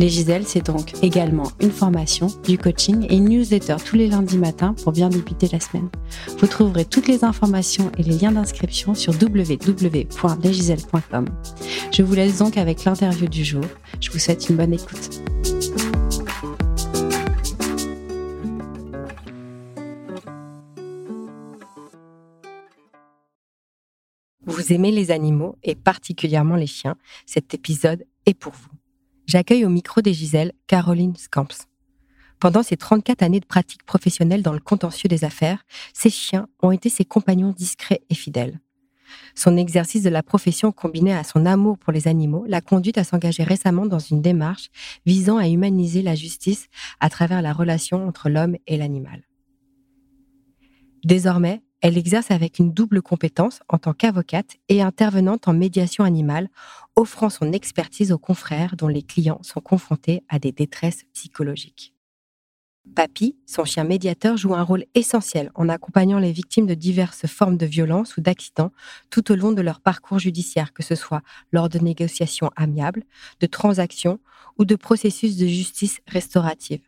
Les Giselles, c'est donc également une formation, du coaching et une newsletter tous les lundis matins pour bien débuter la semaine. Vous trouverez toutes les informations et les liens d'inscription sur www.lesgiselles.com. Je vous laisse donc avec l'interview du jour. Je vous souhaite une bonne écoute. Vous aimez les animaux et particulièrement les chiens, cet épisode est pour vous j'accueille au micro des Giselles Caroline Scamps. Pendant ses 34 années de pratique professionnelle dans le contentieux des affaires, ses chiens ont été ses compagnons discrets et fidèles. Son exercice de la profession combiné à son amour pour les animaux l'a conduite à s'engager récemment dans une démarche visant à humaniser la justice à travers la relation entre l'homme et l'animal. Désormais, elle exerce avec une double compétence en tant qu'avocate et intervenante en médiation animale, offrant son expertise aux confrères dont les clients sont confrontés à des détresses psychologiques. Papy, son chien médiateur, joue un rôle essentiel en accompagnant les victimes de diverses formes de violence ou d'accidents tout au long de leur parcours judiciaire, que ce soit lors de négociations amiables, de transactions ou de processus de justice restaurative.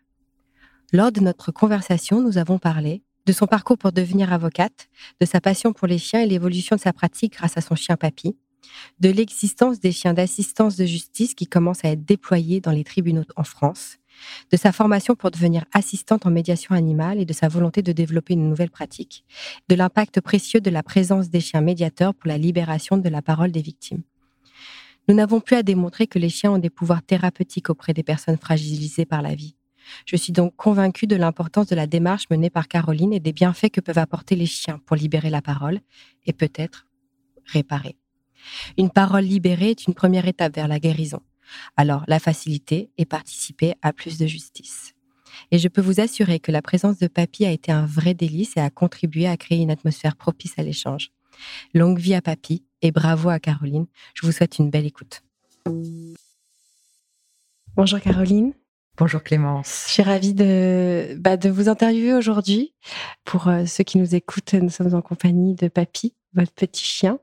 Lors de notre conversation, nous avons parlé de son parcours pour devenir avocate, de sa passion pour les chiens et l'évolution de sa pratique grâce à son chien Papy, de l'existence des chiens d'assistance de justice qui commencent à être déployés dans les tribunaux en France, de sa formation pour devenir assistante en médiation animale et de sa volonté de développer une nouvelle pratique, de l'impact précieux de la présence des chiens médiateurs pour la libération de la parole des victimes. Nous n'avons plus à démontrer que les chiens ont des pouvoirs thérapeutiques auprès des personnes fragilisées par la vie. Je suis donc convaincue de l'importance de la démarche menée par Caroline et des bienfaits que peuvent apporter les chiens pour libérer la parole et peut-être réparer. Une parole libérée est une première étape vers la guérison. Alors, la facilité est participer à plus de justice. Et je peux vous assurer que la présence de Papy a été un vrai délice et a contribué à créer une atmosphère propice à l'échange. Longue vie à Papy et bravo à Caroline. Je vous souhaite une belle écoute. Bonjour Caroline. Bonjour Clémence. Je suis ravie de, bah, de vous interviewer aujourd'hui. Pour euh, ceux qui nous écoutent, nous sommes en compagnie de Papy, votre petit chien.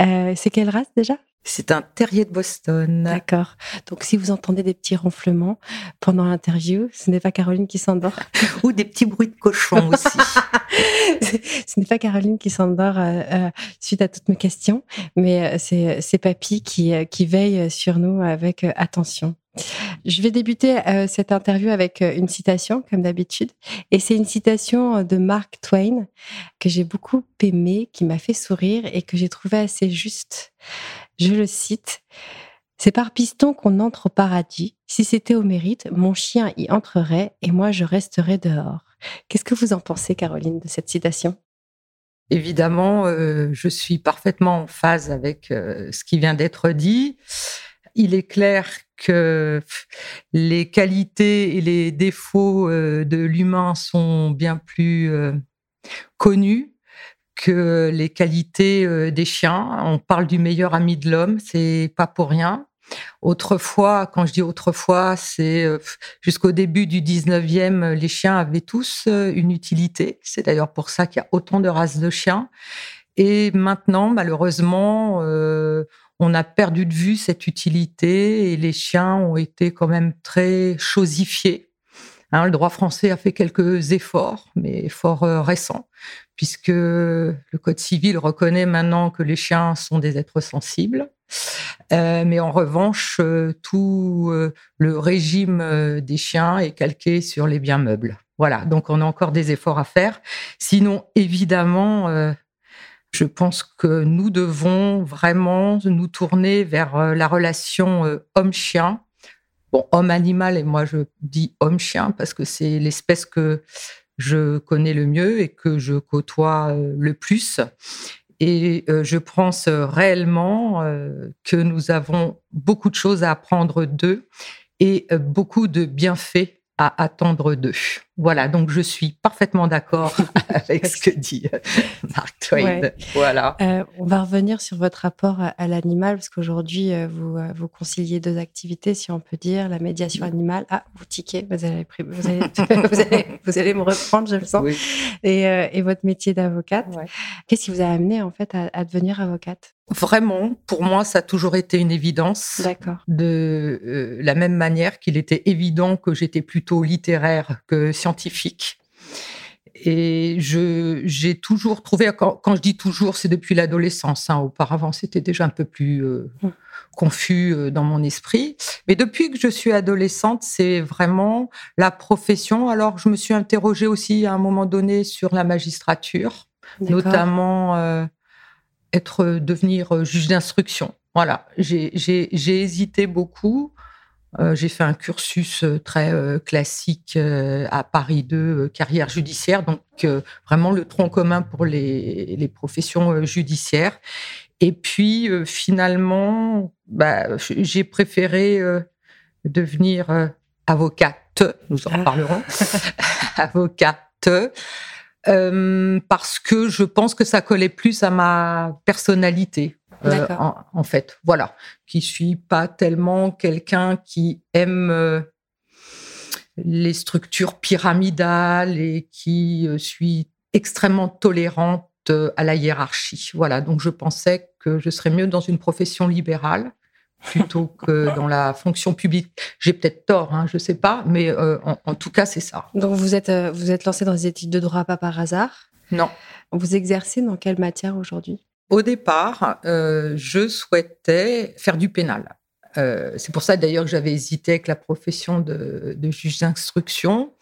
Euh, c'est quelle race déjà? C'est un terrier de Boston. D'accord. Donc, si vous entendez des petits ronflements pendant l'interview, ce n'est pas Caroline qui s'endort. Ou des petits bruits de cochon aussi. ce n'est pas Caroline qui s'endort euh, suite à toutes mes questions, mais c'est Papy qui, qui veille sur nous avec attention. Je vais débuter euh, cette interview avec euh, une citation, comme d'habitude. Et c'est une citation euh, de Mark Twain que j'ai beaucoup aimée, qui m'a fait sourire et que j'ai trouvé assez juste. Je le cite. C'est par piston qu'on entre au paradis. Si c'était au mérite, mon chien y entrerait et moi je resterais dehors. Qu'est-ce que vous en pensez, Caroline, de cette citation? Évidemment, je suis parfaitement en phase avec ce qui vient d'être dit il est clair que les qualités et les défauts euh, de l'humain sont bien plus euh, connus que les qualités euh, des chiens. On parle du meilleur ami de l'homme, c'est pas pour rien. Autrefois, quand je dis autrefois, c'est jusqu'au début du 19e, les chiens avaient tous une utilité. C'est d'ailleurs pour ça qu'il y a autant de races de chiens. Et maintenant, malheureusement, on a perdu de vue cette utilité et les chiens ont été quand même très chosifiés. Hein, le droit français a fait quelques efforts, mais efforts euh, récents, puisque le Code civil reconnaît maintenant que les chiens sont des êtres sensibles. Euh, mais en revanche, euh, tout le régime des chiens est calqué sur les biens meubles. Voilà, donc on a encore des efforts à faire. Sinon, évidemment, je pense que nous devons vraiment nous tourner vers euh, la relation euh, homme-chien. Bon, homme-animal, et moi je dis homme-chien parce que c'est l'espèce que je connais le mieux et que je côtoie euh, le plus. Et je pense réellement que nous avons beaucoup de choses à apprendre d'eux et beaucoup de bienfaits à attendre d'eux. Voilà, donc je suis parfaitement d'accord avec ce que dit euh, Mark Twain. Voilà. Euh, on va revenir sur votre rapport à, l'animal, parce qu'aujourd'hui, euh, vous, vous conciliez deux activités, si on peut dire, la médiation animale. Ah, vous tiquez, vous allez, vous allez, vous allez, me reprendre, je le sens. Et, et, votre métier d'avocate. Qu'est-ce qui vous a amené, en fait, à, devenir avocate? Vraiment, pour moi, ça a toujours été une évidence. D'accord. De la même manière qu'il était évident que j'étais plutôt littéraire que scientifique. Et je, j'ai toujours trouvé, quand, je dis toujours, c'est depuis l'adolescence. Hein, auparavant, c'était déjà un peu plus euh, mmh. confus euh, dans mon esprit. Mais depuis que je suis adolescente, c'est vraiment la profession. Alors, je me suis interrogée aussi à un moment donné sur la magistrature, notamment euh, être devenir juge d'instruction. Voilà, j'ai, hésité beaucoup. Euh, j'ai fait un cursus euh, très euh, classique à Paris 2, carrière judiciaire, donc vraiment le tronc commun pour les, les professions judiciaires. Et puis finalement, bah, j'ai préféré devenir avocate, nous en ah. parlerons, avocate, parce que je pense que ça collait plus à ma personnalité. Euh, en, fait. Voilà, qui suis pas tellement quelqu'un qui aime euh, les structures pyramidales et qui euh, suis extrêmement tolérante à la hiérarchie. Voilà, donc je pensais que je serais mieux dans une profession libérale plutôt que dans la fonction publique. J'ai peut-être tort, hein, je ne sais pas, mais en, tout cas, c'est ça. Donc vous êtes, vous êtes lancé dans des études de droit pas par hasard? Non. Vous exercez dans quelle matière aujourd'hui? Au départ, euh, je souhaitais faire du pénal. Euh, c'est pour ça d'ailleurs que j'avais hésité avec la profession de, juge d'instruction.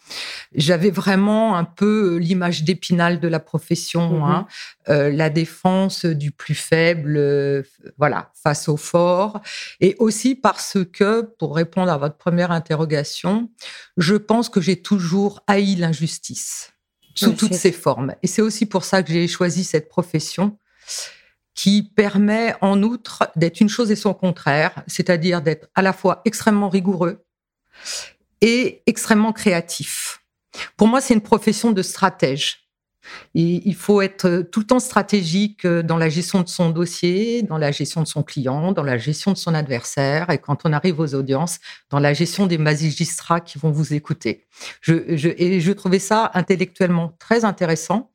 J'avais vraiment un peu l'image d'épinal de la profession, mm-hmm. hein. euh, la défense du plus faible, voilà, face au fort, et aussi parce que, pour répondre à votre première interrogation, je pense que j'ai toujours haï l'injustice sous toutes ses formes, et c'est aussi pour ça que j'ai choisi cette profession qui permet en outre d'être une chose et son contraire, c'est-à-dire d'être à la fois extrêmement rigoureux et extrêmement créatif. Pour moi, c'est une profession de stratège. il faut être tout le temps stratégique dans la gestion de son dossier, dans la gestion de son client, dans la gestion de son adversaire, et quand on arrive aux audiences, dans la gestion des magistrats qui vont vous écouter. Et je trouvais ça intellectuellement très intéressant.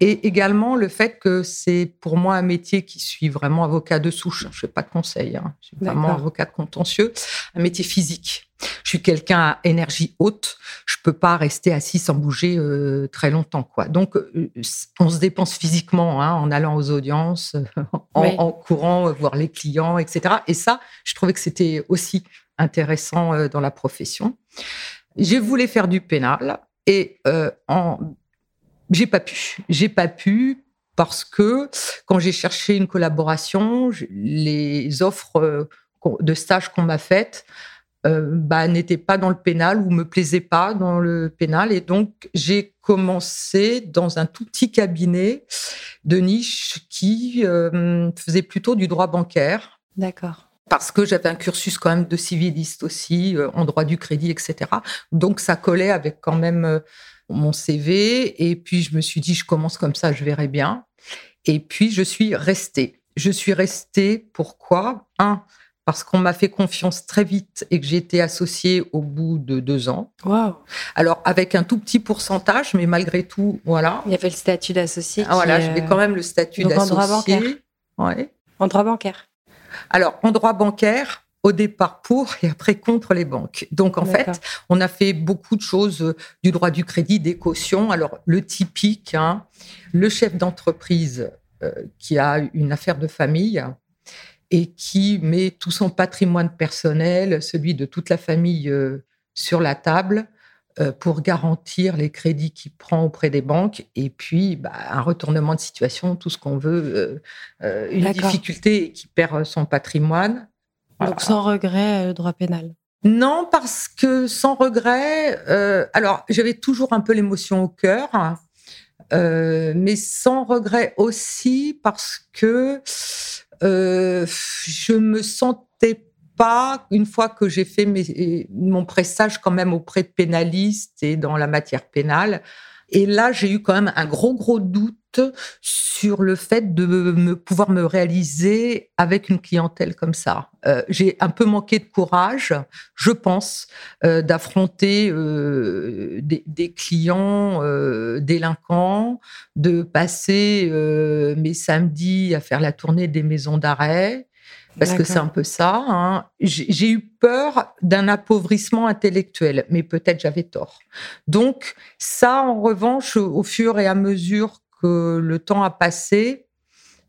Et également le fait que c'est pour moi un métier qui suis vraiment avocat de souche. Je fais pas de conseil, hein. je suis vraiment avocat de contentieux, un métier physique. Je suis quelqu'un à énergie haute. Je peux pas rester assis sans bouger euh, très longtemps, quoi. Donc, euh, on se dépense physiquement hein, en allant aux audiences, en, en, courant voir les clients, etc. Et ça, je trouvais que c'était aussi intéressant euh, dans la profession. J'ai voulu faire du pénal et en j'ai pas pu. J'ai pas pu parce que quand j'ai cherché une collaboration, les offres euh, de stage qu'on m'a faites euh, bah, n'étaient pas dans le pénal ou me plaisaient pas dans le pénal. Et donc, j'ai commencé dans un tout petit cabinet de niche qui euh, faisait plutôt du droit bancaire. D'accord parce que j'avais un cursus quand même de civiliste aussi, en droit du crédit, etc. Donc ça collait avec quand même mon CV. Et puis, je me suis dit, je commence comme ça, je verrai bien. Et puis, je suis restée. Je suis restée, pourquoi? Un, parce qu'on m'a fait confiance très vite et que j'ai été associée au bout de deux ans. Wow. Alors, avec un tout petit pourcentage, mais malgré tout, voilà. Il y avait le statut d'associé. Ah, voilà, j'avais quand même le statut d'associé. En droit bancaire. Ouais. En droit bancaire. Alors, en droit bancaire, au départ pour et après contre les banques. Donc en fait, on a fait beaucoup de choses euh, du droit du crédit, des cautions. Alors le typique, hein, le chef d'entreprise euh, qui a une affaire de famille et qui met tout son patrimoine personnel, celui de toute la famille, euh, sur la table pour garantir les crédits qu'il prend auprès des banques et puis bah, un retournement de situation, tout ce qu'on veut, une difficulté qui perd son patrimoine donc sans regret, le euh, droit pénal. Non, parce que sans regret, euh, alors j'avais toujours un peu l'émotion au cœur, euh, mais sans regret aussi parce que je me sentais pas, une fois que j'ai fait mon prestage quand même auprès de pénalistes et dans la matière pénale. Et là, j'ai eu quand même un gros, gros doute sur le fait de me, pouvoir me réaliser avec une clientèle comme ça. Euh, j'ai un peu manqué de courage, je pense, euh, d'affronter euh, des, clients délinquants, de passer mes samedis à faire la tournée des maisons d'arrêt, parce que c'est un peu ça. Hein. J'ai eu peur d'un appauvrissement intellectuel, mais peut-être j'avais tort. Donc ça, en revanche, au fur et à mesure que le temps a passé,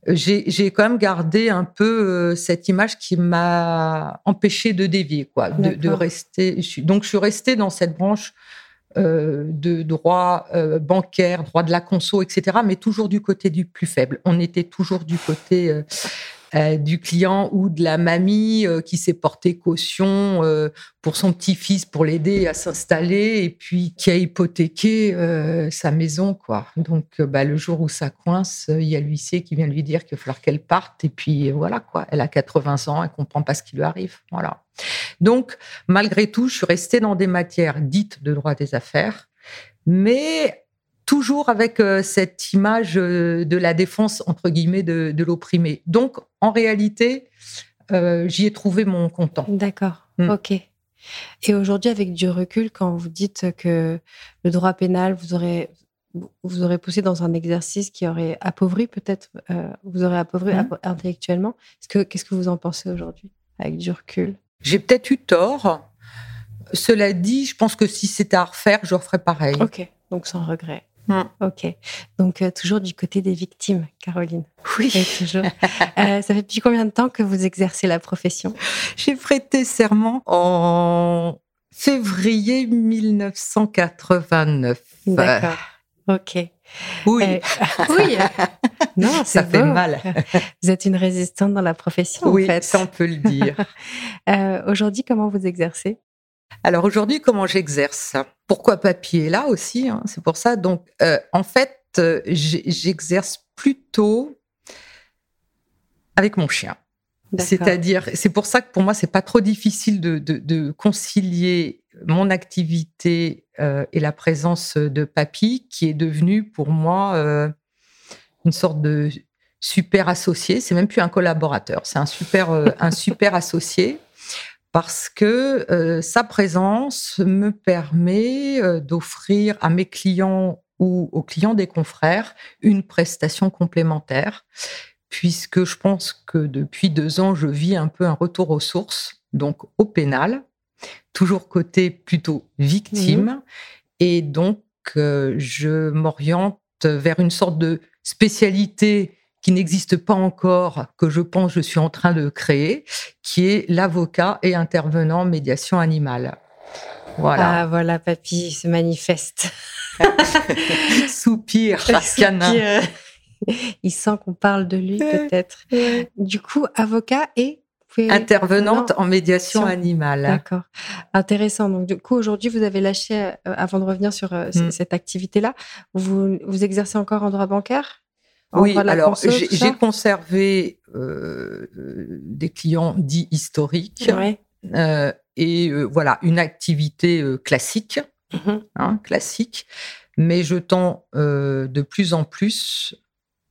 j'ai quand même gardé un peu euh, cette image qui m'a empêché de dévier, quoi, de, rester. Donc, je suis restée dans cette branche euh, de droit euh, bancaire, droit de la conso, etc., mais toujours du côté du plus faible. On était toujours du côté euh, du client ou de la mamie euh, qui s'est porté caution euh, pour son petit-fils pour l'aider à s'installer et puis qui a hypothéqué sa maison quoi. Donc bah, le jour où ça coince, il y a l'huissier qui vient lui dire qu'il va falloir qu'elle parte et puis voilà quoi. Elle a 80 ans, elle comprend pas ce qui lui arrive. Voilà. Donc malgré tout, je suis restée dans des matières dites de droit des affaires, mais toujours avec euh, cette image euh, de la défense, entre guillemets, de, l'opprimé. Donc, en réalité, euh, j'y ai trouvé mon content. D'accord, mm. ok. Et aujourd'hui, avec du recul, quand vous dites que le droit pénal, vous aurez, vous aurez poussé dans un exercice qui aurait appauvri, peut-être, vous aurez appauvri mm. intellectuellement, qu'est-ce que vous en pensez aujourd'hui, avec du recul? J'ai peut-être eu tort. Cela dit, je pense que si c'était à refaire, je referais pareil. Ok, donc sans regret. Mm. Ok. Donc, euh, toujours du côté des victimes, Caroline. Oui. toujours. Euh, ça fait depuis combien de temps que vous exercez la profession? J'ai prêté serment en février 1989. D'accord. Ok. Oui. Euh, oui. Non, ça fait mal. Vous êtes une résistante dans la profession, oui, en fait. ça on peut le dire. Aujourd'hui, comment vous exercez? Alors aujourd'hui, comment j'exerce? Pourquoi papier? Là aussi hein, C'est pour ça. Donc, euh, en fait, euh, j'exerce plutôt avec mon chien. C'est-à-dire, c'est pour ça que pour moi, c'est pas trop difficile de, concilier mon activité euh, et la présence de papy, qui est devenu pour moi une sorte de super associé. C'est même plus un collaborateur, c'est un super, un super associé parce que euh, sa présence me permet euh, d'offrir à mes clients ou aux clients des confrères une prestation complémentaire, puisque je pense que depuis deux ans, je vis un peu un retour aux sources, donc au pénal, toujours côté plutôt victime, mmh. et donc euh, je m'oriente vers une sorte de spécialité qui n'existe pas encore, que je pense je suis en train de créer, qui est l'avocat et intervenant médiation animale. Voilà. Ah, voilà, papy se manifeste. Soupir, canin. Il sent qu'on parle de lui, peut-être. Du coup, avocat et intervenante en médiation animale. D'accord. Intéressant. Donc, du coup, aujourd'hui, vous avez lâché, euh, avant de revenir sur euh, mm. cette activité-là, vous, vous exercez encore en droit bancaire? Oui, alors j'ai conservé euh, des clients dits historiques euh, et euh, voilà une activité classique, mmh hein, classique, mais je tends de plus en plus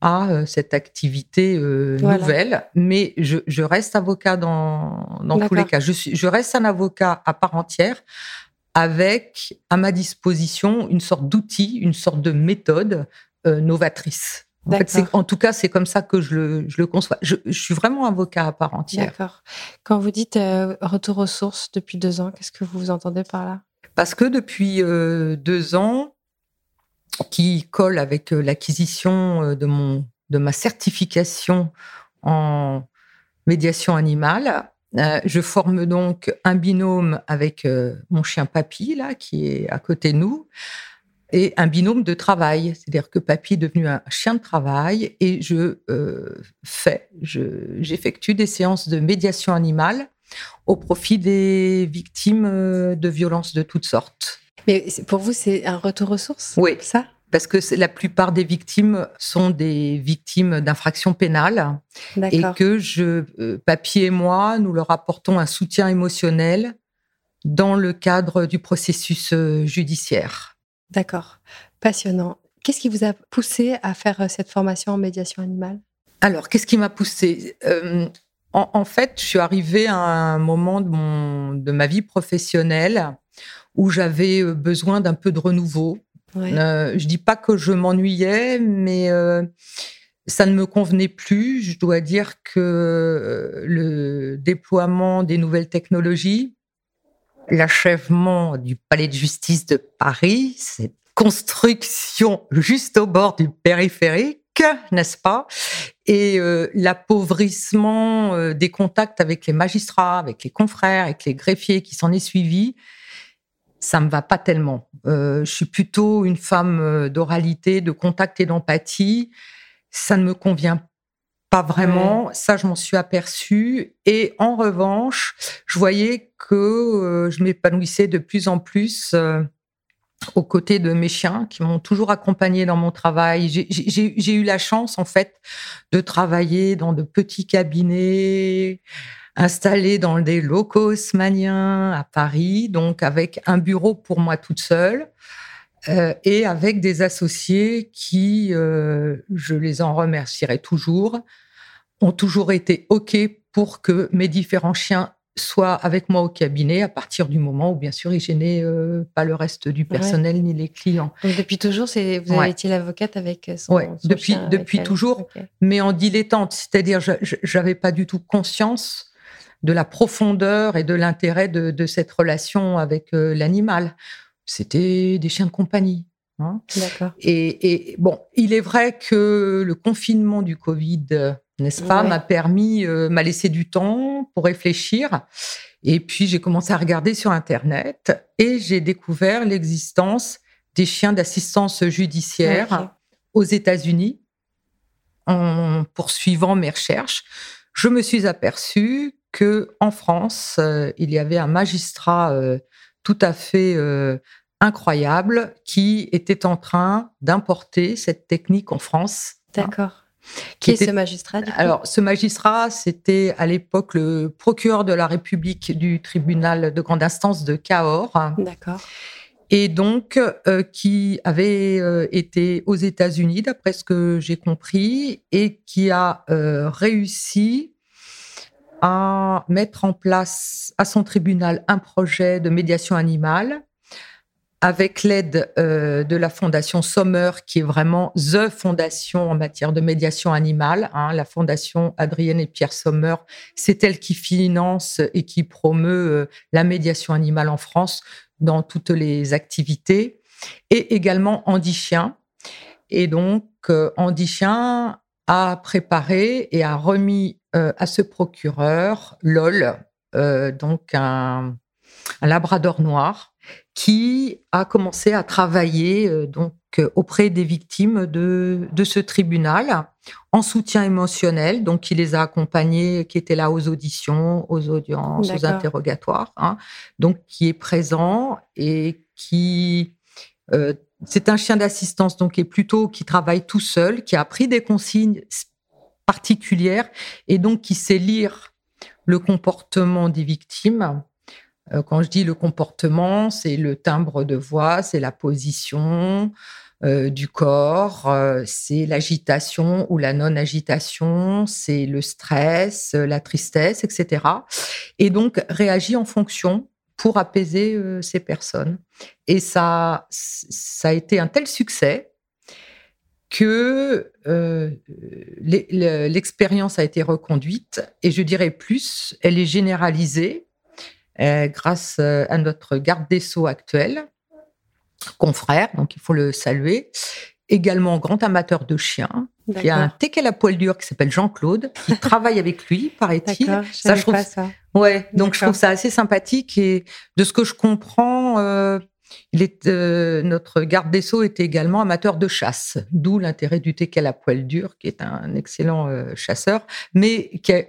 à cette activité nouvelle, mais je, reste avocat dans, dans tous les cas. Je, suis, je reste un avocat à part entière avec à ma disposition une sorte d'outil, une sorte de méthode novatrice. En, tout cas, c'est comme ça que je le, conçois. Je, suis vraiment avocat à part entière. D'accord. Quand vous dites euh, retour aux sources depuis deux ans, qu'est-ce que vous entendez par là? Parce que depuis euh, deux ans, qui colle avec euh, l'acquisition de, mon, de ma certification en médiation animale, je forme donc un binôme avec mon chien Papy, là, qui est à côté de nous et un binôme de travail. C'est-à-dire que Papy est devenu un chien de travail et je euh, fais, j'effectue des séances de médiation animale au profit des victimes euh, de violences de toutes sortes. Mais pour vous, c'est un retour aux sources Oui. Ça? Parce que la plupart des victimes sont des victimes d'infractions pénales et que je, euh, Papy et moi, nous leur apportons un soutien émotionnel dans le cadre du processus euh, judiciaire. D'accord, passionnant. Qu'est-ce qui vous a poussé à faire euh, cette formation en médiation animale? Alors, qu'est-ce qui m'a poussé? En, fait, je suis arrivée à un moment de, mon, de ma vie professionnelle où j'avais besoin d'un peu de renouveau. Euh, je dis pas que je m'ennuyais, mais euh, ça ne me convenait plus. Je dois dire que euh, le déploiement des nouvelles technologies, l'achèvement du palais de justice de Paris, cette construction juste au bord du périphérique, n'est-ce pas? Et l'appauvrissement des contacts avec les magistrats, avec les confrères, avec les greffiers qui s'en est suivi, ça me va pas tellement. Euh, je suis plutôt une femme euh, d'oralité, de contact et d'empathie. Ça ne me convient pas vraiment. Ça, je m'en suis aperçue. Et en revanche, je voyais que euh, je m'épanouissais de plus en plus aux côtés de mes chiens qui m'ont toujours accompagnée dans mon travail. J'ai eu la chance, en fait, de travailler dans de petits cabinets installée dans des locaux haussmanniens à Paris, donc avec un bureau pour moi toute seule. Euh, et avec des associés qui, euh, je les en remercierai toujours, ont toujours été OK pour que mes différents chiens soient avec moi au cabinet à partir du moment où, bien sûr, ils gênaient euh, pas le reste du personnel ni les clients. Donc, depuis toujours, vous avez été l'avocate avec son, ouais, depuis, depuis toujours, mais en dilettante. C'est-à-dire, je n'avais pas du tout conscience de la profondeur et de l'intérêt de, cette relation avec euh, l'animal. C'était des chiens de compagnie. Hein. D'accord. Et, bon, il est vrai que le confinement du Covid, n'est-ce pas, m'a permis, euh, m'a laissé du temps pour réfléchir. Et puis j'ai commencé à regarder sur Internet et j'ai découvert l'existence des chiens d'assistance judiciaire aux États-Unis. En poursuivant mes recherches, je me suis aperçue que en France, euh, il y avait un magistrat euh, tout à fait euh, incroyable qui était en train d'importer cette technique en France. Hein. D'accord. qui, est ce magistrat Alors, ce magistrat, c'était à l'époque le procureur de la République du tribunal de grande instance de Cahors. D'accord. Et donc, qui avait été aux États-Unis, d'après ce que j'ai compris, et qui a réussi à mettre en place à son tribunal un projet de médiation animale avec l'aide euh, de la fondation Sommer, qui est vraiment the fondation en matière de médiation animale. Hein. la fondation Adrienne et Pierre Sommer, c'est elle qui finance et qui promeut euh, la médiation animale en France dans toutes les activités, et également Andy Chien. Et donc, euh, Andy Chien a préparé et a remis euh, à ce procureur, LOL, donc un, labrador noir, qui a commencé à travailler euh, donc auprès des victimes de, de, ce tribunal en soutien émotionnel. Donc, il les a accompagnés, qui étaient là aux auditions, aux audiences, aux interrogatoires. Hein. donc, qui est présent et qui c'est un chien d'assistance, donc est plutôt qui travaille tout seul, qui a pris des consignes particulière et donc qui sait lire le comportement des victimes. Euh, quand je dis le comportement, c'est le timbre de voix, c'est la position euh, du corps, euh, c'est l'agitation ou la non-agitation, c'est le stress, la tristesse, etc. Et donc réagit en fonction pour apaiser ces personnes. Et ça, ça a été un tel succès que l'expérience a été reconduite et je dirais plus, elle est généralisée grâce euh, à notre garde des sceaux actuel, confrère, donc il faut le saluer, également grand amateur de chiens, qui a un teckel à poil dur qui s'appelle Jean-Claude, qui travaille avec lui, paraît-il. Ça, je trouve ça. Ouais, donc je trouve ça assez sympathique et de ce que je comprends, il est, euh, notre garde des Sceaux était également amateur de chasse, d'où l'intérêt du teckel à poil dur, qui est un excellent euh, chasseur, mais qui a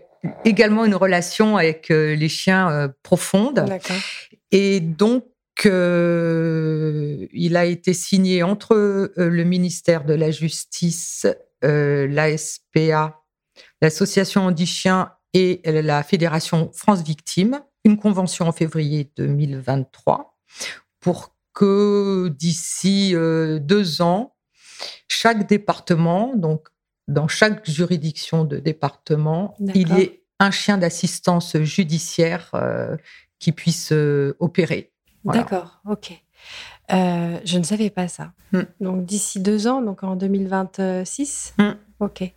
également une relation avec euh, les chiens profonde. Et donc, qu'il a été signé entre le ministère de la Justice, l'ASPA, l'Association Andichien et la Fédération France Victimes, une convention en février 2023 pour que d'ici deux ans, chaque département, donc dans chaque juridiction de département, il y ait un chien d'assistance judiciaire euh, qui puisse euh, opérer. D'accord, ok. Euh, je ne savais pas ça. Hmm. Donc d'ici deux ans, donc en 2026, hmm. ok.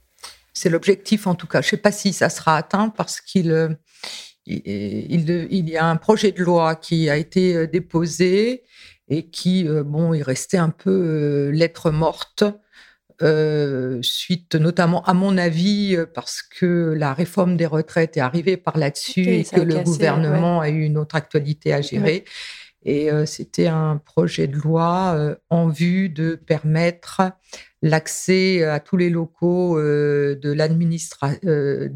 C'est l'objectif en tout cas. Je ne sais pas si ça sera atteint parce qu'il il, il, y a un projet de loi qui a été déposé et qui, bon, il restait un peu lettre morte euh, suite notamment, à mon avis, euh, parce que la réforme des retraites est arrivée par là-dessus et que le gouvernement a eu une autre actualité à gérer. Et euh, c'était un projet de loi en vue de permettre l'accès à tous les locaux de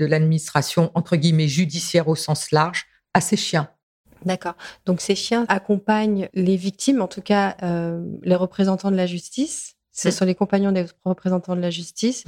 l'administration, entre guillemets, judiciaire au sens large, à ces chiens. D'accord. Donc ces chiens accompagnent les victimes, en tout cas les représentants de la justice, ce sont les compagnons des représentants de la justice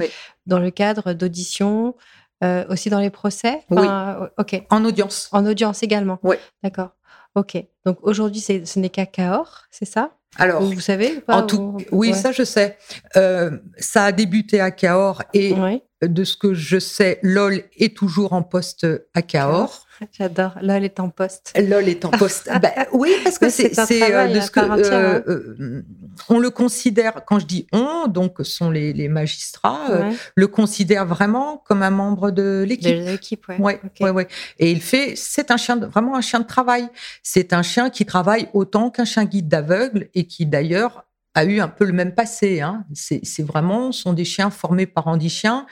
dans le cadre d'auditions, euh, aussi dans les procès? Oui. Euh, ok. En audience. En audience également? Oui. D'accord. Ok. Donc aujourd'hui, ce n'est qu'à Cahors, c'est ça? Alors, vous, savez en tout, Oui, ça je sais. Euh, ça a débuté à Cahors et de ce que je sais, LOL est toujours en poste à Cahors. J'adore. LOL est en poste. LOL est en poste. bah, oui, parce que c'est de ce que on le considère. Quand je dis on, donc sont les, les magistrats, le considèrent vraiment comme un membre de l'équipe. De l'équipe, ouais. Ouais, ouais, Et il fait, c'est un chien, vraiment un chien de travail. C'est un chien qui travaille autant qu'un chien guide d'aveugle et qui d'ailleurs a eu un peu le même passé. Hein. C'est vraiment, sont des chiens formés par Andy Chien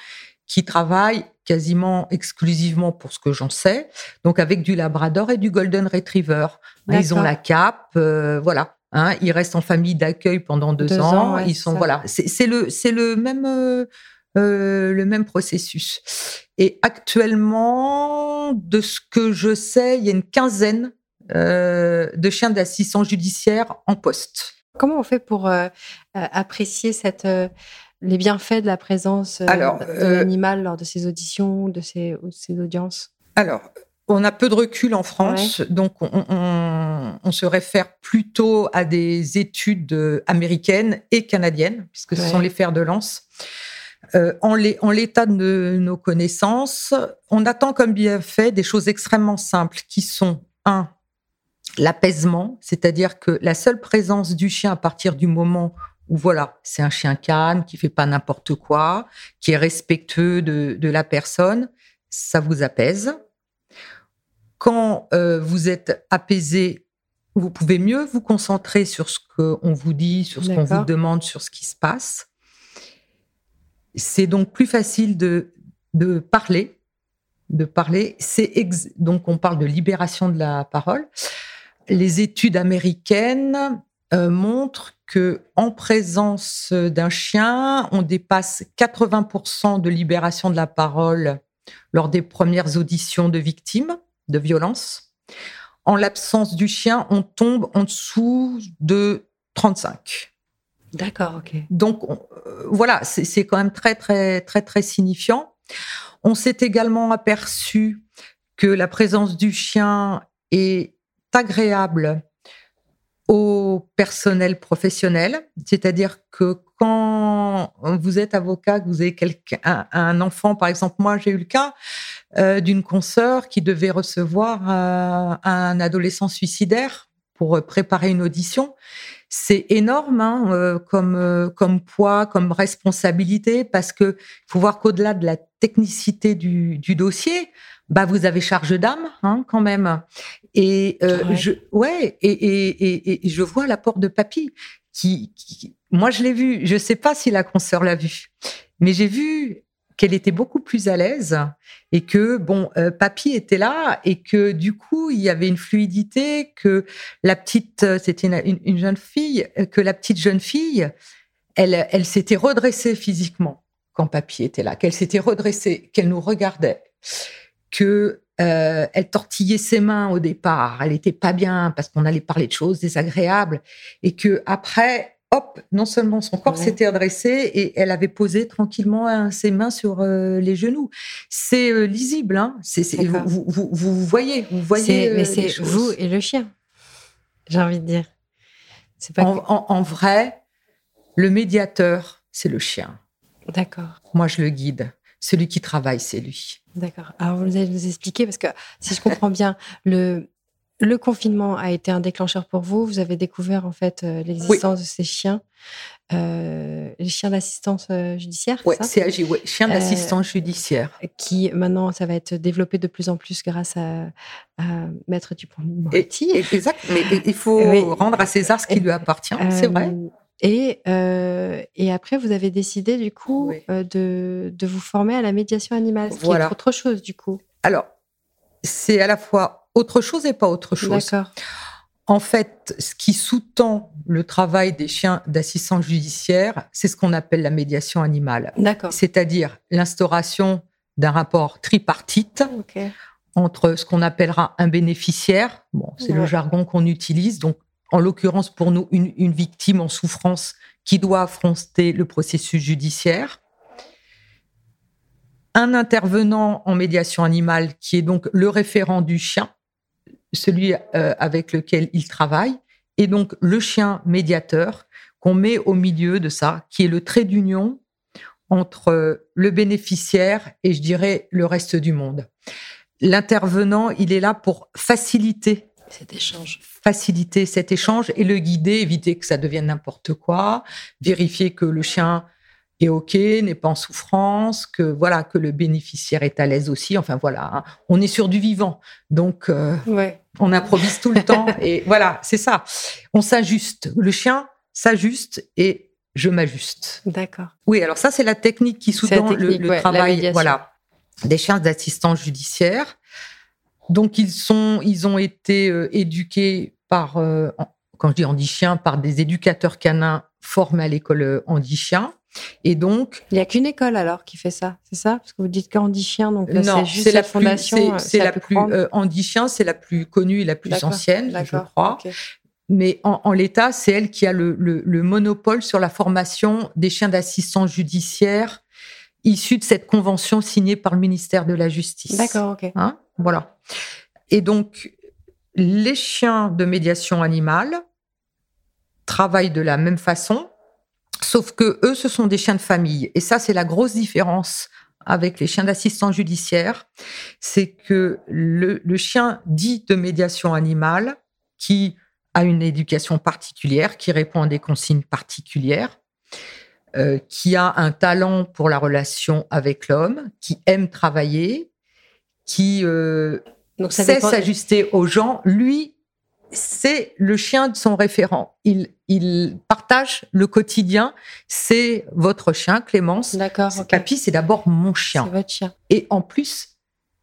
qui travaillent quasiment exclusivement pour ce que j'en sais, donc avec du Labrador et du Golden Retriever. Ils ont la cape, euh, voilà. Hein, ils restent en famille d'accueil pendant deux, ans. ils sont voilà, c'est le c'est le même euh, euh, le même processus. Et actuellement, de ce que je sais, il y a une quinzaine de chiens d'assistance judiciaire en poste. Comment on fait pour apprécier cette les bienfaits de la présence euh, de euh, l'animal lors de ces auditions, de ces, audiences? Alors, on a peu de recul en France, donc on, se réfère plutôt à des études euh, américaines et canadiennes, puisque ce sont les fers de lance. en l'état de nos connaissances, on attend comme bienfait des choses extrêmement simples qui sont, un, l'apaisement, c'est-à-dire que la seule présence du chien à partir du moment où voilà, c'est un chien calme qui fait pas n'importe quoi, qui est respectueux de, la personne, ça vous apaise. Quand euh, vous êtes apaisé, vous pouvez mieux vous concentrer sur ce qu'on vous dit, sur ce qu'on vous demande, sur ce qui se passe. C'est donc plus facile de, de parler, de parler. C'est donc on parle de libération de la parole. Les études américaines euh, montrent que en présence d'un chien, on dépasse 80% de libération de la parole lors des premières auditions de victimes de violences. En l'absence du chien, on tombe en dessous de 35. D'accord, ok. Donc euh, voilà, c'est quand même très très très très signifiant. On s'est également aperçu que la présence du chien est agréable au personnel professionnel, c'est-à-dire que quand vous êtes avocat, que vous avez quelqu'un, un, enfant, par exemple, moi j'ai eu le cas euh, d'une consoeur qui devait recevoir euh, un adolescent suicidaire pour préparer une audition. C'est énorme hein, euh, comme comme poids, comme responsabilité, parce que faut voir qu'au-delà de la technicité du, du dossier, bah vous avez charge d'âme hein, quand même. Et euh, je ouais et, et, et, je vois l'apport de papy qui, moi je l'ai vu. Je sais pas si la consoeur l'a vu, mais j'ai vu qu'elle était beaucoup plus à l'aise et que bon euh, papy était là et que du coup il y avait une fluidité que la petite euh, c'était une, une, jeune fille que la petite jeune fille elle elle s'était redressée physiquement quand papy était là qu'elle s'était redressée qu'elle nous regardait que Euh, elle tortillait ses mains au départ. Elle n'était pas bien parce qu'on allait parler de choses désagréables. Et que après, hop, non seulement son corps s'était redressé et elle avait posé tranquillement hein, ses mains sur euh, les genoux. C'est euh, lisible. Hein c'est, vous, vous, vous, voyez, vous voyez. mais c'est vous et le chien. J'ai envie de dire. C'est pas en vrai, le médiateur, c'est le chien. D'accord. Moi, je le guide. Celui qui travaille, c'est lui. D'accord. Alors, vous allez nous expliquer, parce que si je comprends bien, le, le confinement a été un déclencheur pour vous. Vous avez découvert, en fait, euh, l'existence de ces chiens. Euh, les chiens d'assistance euh, judiciaire. Oui, CAJ, ouais, chiens d'assistance judiciaire. Qui maintenant, ça va être développé de plus en plus grâce à, Maître Dupont-Moretti. Exact, mais il faut rendre à César ce qui lui appartient, c'est vrai. Et, euh, et après, vous avez décidé du coup euh, de, de, vous former à la médiation animale, ce voilà. qui est autre chose du coup. Alors, c'est à la fois autre chose et pas autre chose. En fait, ce qui sous-tend le travail des chiens d'assistance judiciaire, c'est ce qu'on appelle la médiation animale. C'est-à-dire l'instauration d'un rapport tripartite entre ce qu'on appellera un bénéficiaire, bon, c'est le jargon qu'on utilise, donc en l'occurrence pour nous une, victime en souffrance qui doit affronter le processus judiciaire. Un intervenant en médiation animale qui est donc le référent du chien, celui euh, avec lequel il travaille, et donc le chien médiateur qu'on met au milieu de ça, qui est le trait d'union entre le bénéficiaire et je dirais le reste du monde. L'intervenant, il est là pour faciliter cet échange. Faciliter cet échange et le guider, éviter que ça devienne n'importe quoi, vérifier que le chien est OK, n'est pas en souffrance, que voilà que le bénéficiaire est à l'aise aussi. Enfin voilà, hein. on est sur du vivant, donc euh, on improvise tout le temps et voilà, c'est ça. On s'ajuste. Le chien s'ajuste et je m'ajuste. D'accord. Oui, alors ça c'est la technique qui sous-tend le, travail, voilà, des chiens d'assistance judiciaire. Donc ils sont, ils ont été euh, éduqués par, euh, quand je dis handichien, par des éducateurs canins formés à l'école euh, handichien. Et donc, il n'y a qu'une école alors qui fait ça, c'est ça? Parce que vous dites qu'handichien, donc c'est juste la fondation. C'est la plus, handichien, c'est la plus connue et la plus ancienne, je crois. Mais en, l'état, c'est elle qui a le, le, monopole sur la formation des chiens d'assistance judiciaire issus de cette convention signée par le ministère de la Justice. D'accord, ok. Hein? Voilà. Et donc, les chiens de médiation animale travaillent de la même façon, sauf que eux, ce sont des chiens de famille. Et ça, c'est la grosse différence avec les chiens d'assistance judiciaire, c'est que le, chien dit de médiation animale, qui a une éducation particulière, qui répond à des consignes particulières, euh, qui a un talent pour la relation avec l'homme, qui aime travailler, qui euh, Donc sait s'ajuster aux gens, lui, c'est le chien de son référent. Il, il partage le quotidien. C'est votre chien, Clémence. D'accord. Papy, c'est d'abord mon chien. C'est votre chien. Et en plus,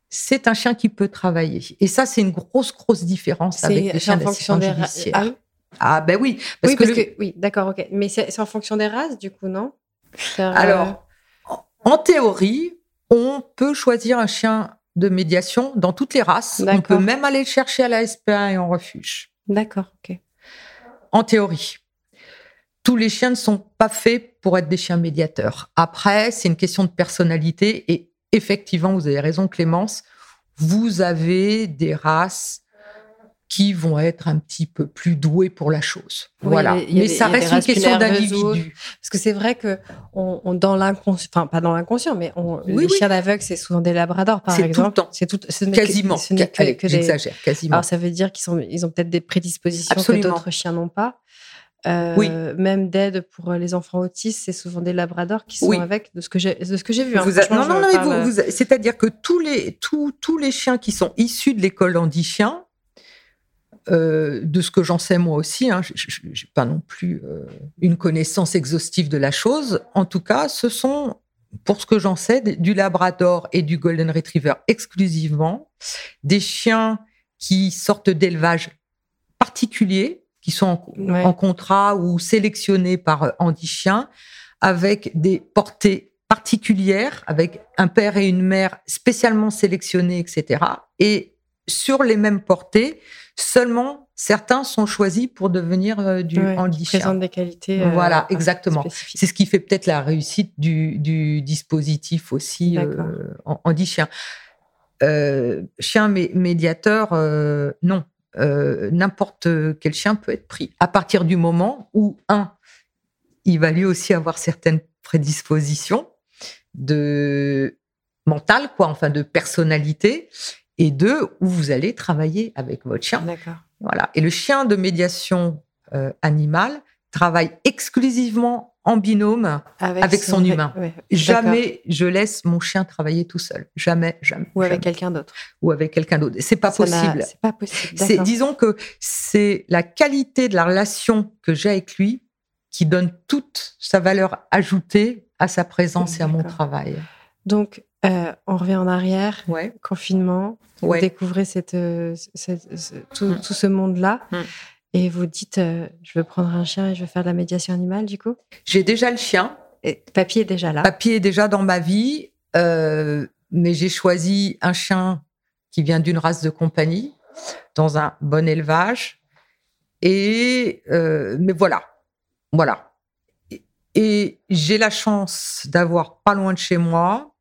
c'est un chien qui peut travailler. Et ça, c'est une grosse, grosse différence avec les chiens d'assistance judiciaire. Ah, ah, ben oui. Parce que, oui, d'accord, ok. Mais c'est en fonction des races, du coup, non? Alors, en théorie, on peut choisir un chien de médiation dans toutes les races. On peut même aller le chercher à la SPA et en refuge. D'accord, ok. En théorie. Tous les chiens ne sont pas faits pour être des chiens médiateurs. Après, c'est une question de personnalité et effectivement, vous avez raison, Clémence, vous avez des races qui vont être un petit peu plus doués pour la chose. voilà. mais ça reste une question d'individu. Parce que c'est vrai que on, dans l'inconscient, enfin pas dans l'inconscient, mais on, les chiens d'aveugle, c'est souvent des labradors, par exemple. C'est tout le temps. C'est quasiment. J'exagère, quasiment. Alors ça veut dire qu'ils sont, ils ont peut-être des prédispositions que d'autres chiens n'ont pas. Euh, oui. Même d'aide pour les enfants autistes, c'est souvent des labradors qui sont avec, de ce que j'ai, de ce que j'ai vu. Hein. non, non, non, c'est-à-dire que tous les, tous, tous les chiens qui sont issus de l'école Handi-Chien, euh, de ce que j'en sais moi aussi, hein, je n'ai pas non plus euh, une connaissance exhaustive de la chose. En tout cas, ce sont, pour ce que j'en sais, du Labrador et du Golden Retriever exclusivement, des chiens qui sortent d'élevage particulier, qui sont en, contrat ou sélectionnés par Andy Chien, avec des portées particulières, avec un père et une mère spécialement sélectionnés, etc. et sur les mêmes portées, seulement certains sont choisis pour devenir euh, du Ouais, présentent des qualités. euh, Voilà, exactement. C'est ce qui fait peut-être la réussite du, du dispositif aussi euh, D'accord. en handi chien. Euh, chien mé- médiateur, non. N'importe quel chien peut être pris. À partir du moment où, un, il va lui aussi avoir certaines prédispositions de mentale, quoi, enfin de personnalité, et deux, où vous allez travailler avec votre chien. D'accord. Voilà. Et le chien de médiation euh, animale travaille exclusivement en binôme. Avec son humain. ouais. Jamais je laisse mon chien travailler tout seul. Jamais, jamais. Ou avec jamais. quelqu'un d'autre. Ou avec quelqu'un d'autre. C'est pas Ça possible. C'est pas possible. C'est, disons que c'est la qualité de la relation que j'ai avec lui qui donne toute sa valeur ajoutée à sa présence et à mon travail. Donc, euh, on revient en arrière. Ouais. Confinement. Vous Ouais. découvrez cette, euh, cette- ce- tout, Mm. tout ce monde-là. Mm. Et vous dites, euh, je veux prendre un chien et je veux faire de la médiation animale, du coup? J'ai déjà le chien. Et Papy est déjà là. Papier est déjà dans ma vie, mais j'ai choisi un chien qui vient d'une race de compagnie, dans un bon élevage. Et mais voilà, voilà. Et, et j'ai la chance d'avoir pas loin de chez moi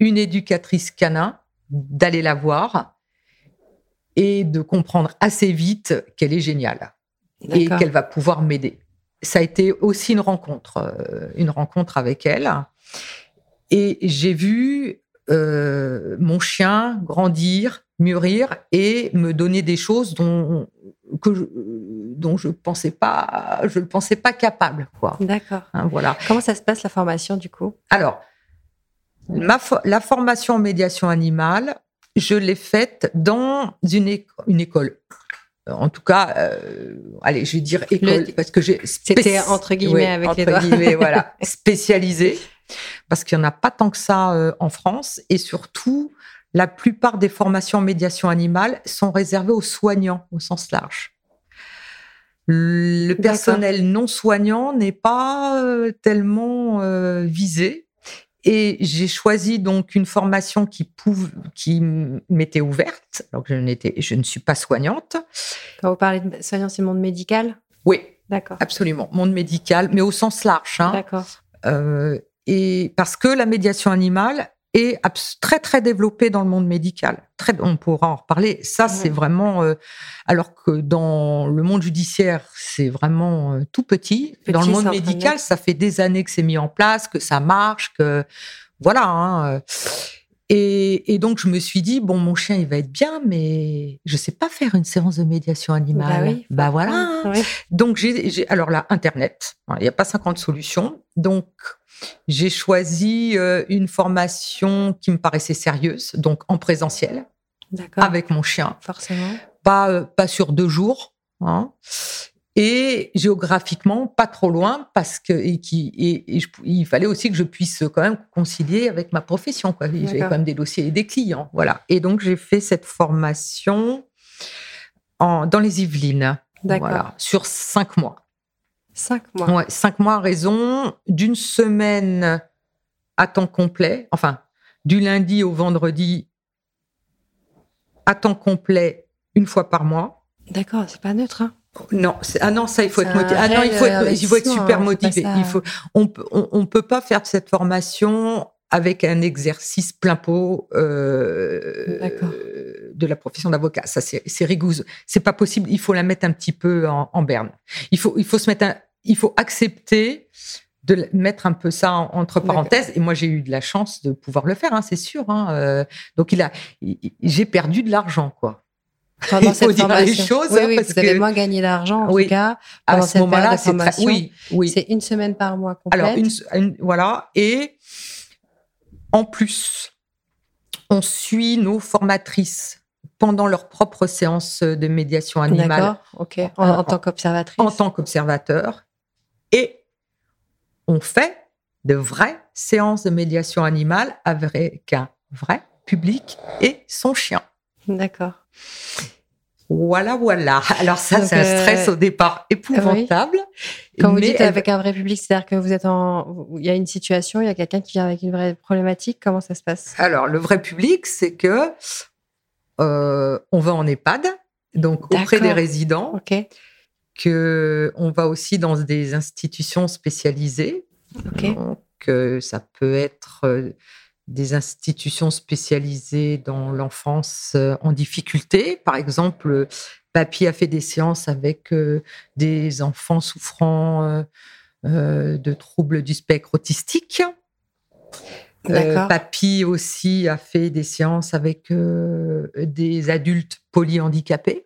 une éducatrice canin, d'aller la voir et de comprendre assez vite qu'elle est géniale et qu'elle va pouvoir m'aider. Ça a été aussi une rencontre, euh, une rencontre avec elle. Et j'ai vu euh, mon chien grandir, mûrir et me donner des choses dont que je, dont je pensais pas, je ne pensais pas capable, quoi. D'accord. Hein, voilà. Comment ça se passe la formation, du coup? Alors, ma fo- la formation en médiation animale, je l'ai faite dans une, éco- une école. En tout cas, euh, allez, je vais dire école Le- parce que j'ai C'était entre guillemets avec entre les doigts. guillemets, voilà, spécialisée parce qu'il n'y en a pas tant que ça euh, en France et surtout, la plupart des formations en médiation animale sont réservées aux soignants au sens large. Le personnel non soignant n'est pas euh, tellement euh, visé. Et j'ai choisi donc une formation qui, pouv- qui m'était ouverte, alors que je, n'étais, je ne suis pas soignante. Quand vous parlez de soignant, c'est le monde médical? Oui, D'accord. absolument, monde médical, mais au sens large. hein. D'accord. Euh, et parce que la médiation animale abs- très très développée dans le monde médical. Très, on pourra en reparler. Ça, c'est vraiment. euh, alors que dans le monde judiciaire, c'est vraiment euh, tout petit. Petit, dans le monde médical, ça fait des années que c'est mis en place, que ça marche, que voilà. hein, euh. Et, et donc je me suis dit bon, mon chien il va être bien, mais je sais pas faire une séance de médiation animale. Bah oui. Bah voilà. Oui. Donc, j'ai, alors là, Internet, Voilà, il n'y a pas 50 solutions. Donc, j'ai choisi euh, une formation qui me paraissait sérieuse, donc en présentiel, avec mon chien, Forcément. pas, euh, pas sur deux jours. hein. Et géographiquement, pas trop loin, parce que et qui, et, et je- il fallait aussi que je puisse quand même concilier avec ma profession. Quoi. J'avais quand même des dossiers et des clients. Voilà. Et donc, j'ai fait cette formation en, dans les Yvelines. Voilà, sur cinq mois. Cinq mois. Ouais, cinq mois à raison d'une semaine à temps complet, enfin, du lundi au vendredi à temps complet une fois par mois. D'accord, c'est pas neutre. Hein. Non, ah non, ça il faut être motivé. Ah non, il faut être, il faut être super hein, motivé. ça. Il faut, on, on, on peut pas faire cette formation avec un exercice plein pot euh, euh, de la profession d'avocat. Ça, c'est c'est rigoureux. C'est pas possible. Il faut la mettre un petit peu en, en berne. Il faut, il faut se mettre, un- il faut accepter de mettre un peu ça en- entre parenthèses. Et moi, j'ai eu de la chance de pouvoir le faire, hein, c'est sûr. hein. Euh, donc, il a, j'ai perdu de l'argent, quoi. Pendant Il faut cette dire les formation. choses, Oui, hein, oui, parce vous avez moins gagné d'argent, en Oui. tout cas, À ce moment-là, c'est très, oui, oui. C'est une semaine par mois complète. Alors, une, une- voilà. Et en plus, on suit nos formatrices pendant leur propre séance de médiation animale D'accord, ok. En, en tant qu'observatrice. en tant qu'observateur. On fait de vraies séances de médiation animale avec un vrai public et son chien. D'accord. Voilà, voilà. Alors ça, c'est un stress euh, au départ épouvantable. Quand vous dites elle- avec un vrai public, c'est-à-dire que vous êtes en. Il y a une situation, il y a quelqu'un qui vient avec une vraie problématique, comment ça se passe? Alors, le vrai public, c'est que on va en EHPAD, donc auprès des résidents. Ok. Que on va aussi dans des institutions spécialisées. Donc, ça peut être des institutions spécialisées dans l'enfance en difficulté. Par exemple, Papy a fait des séances avec des enfants souffrant de troubles du spectre autistique. Euh, Papy aussi a fait des séances avec des adultes polyhandicapés.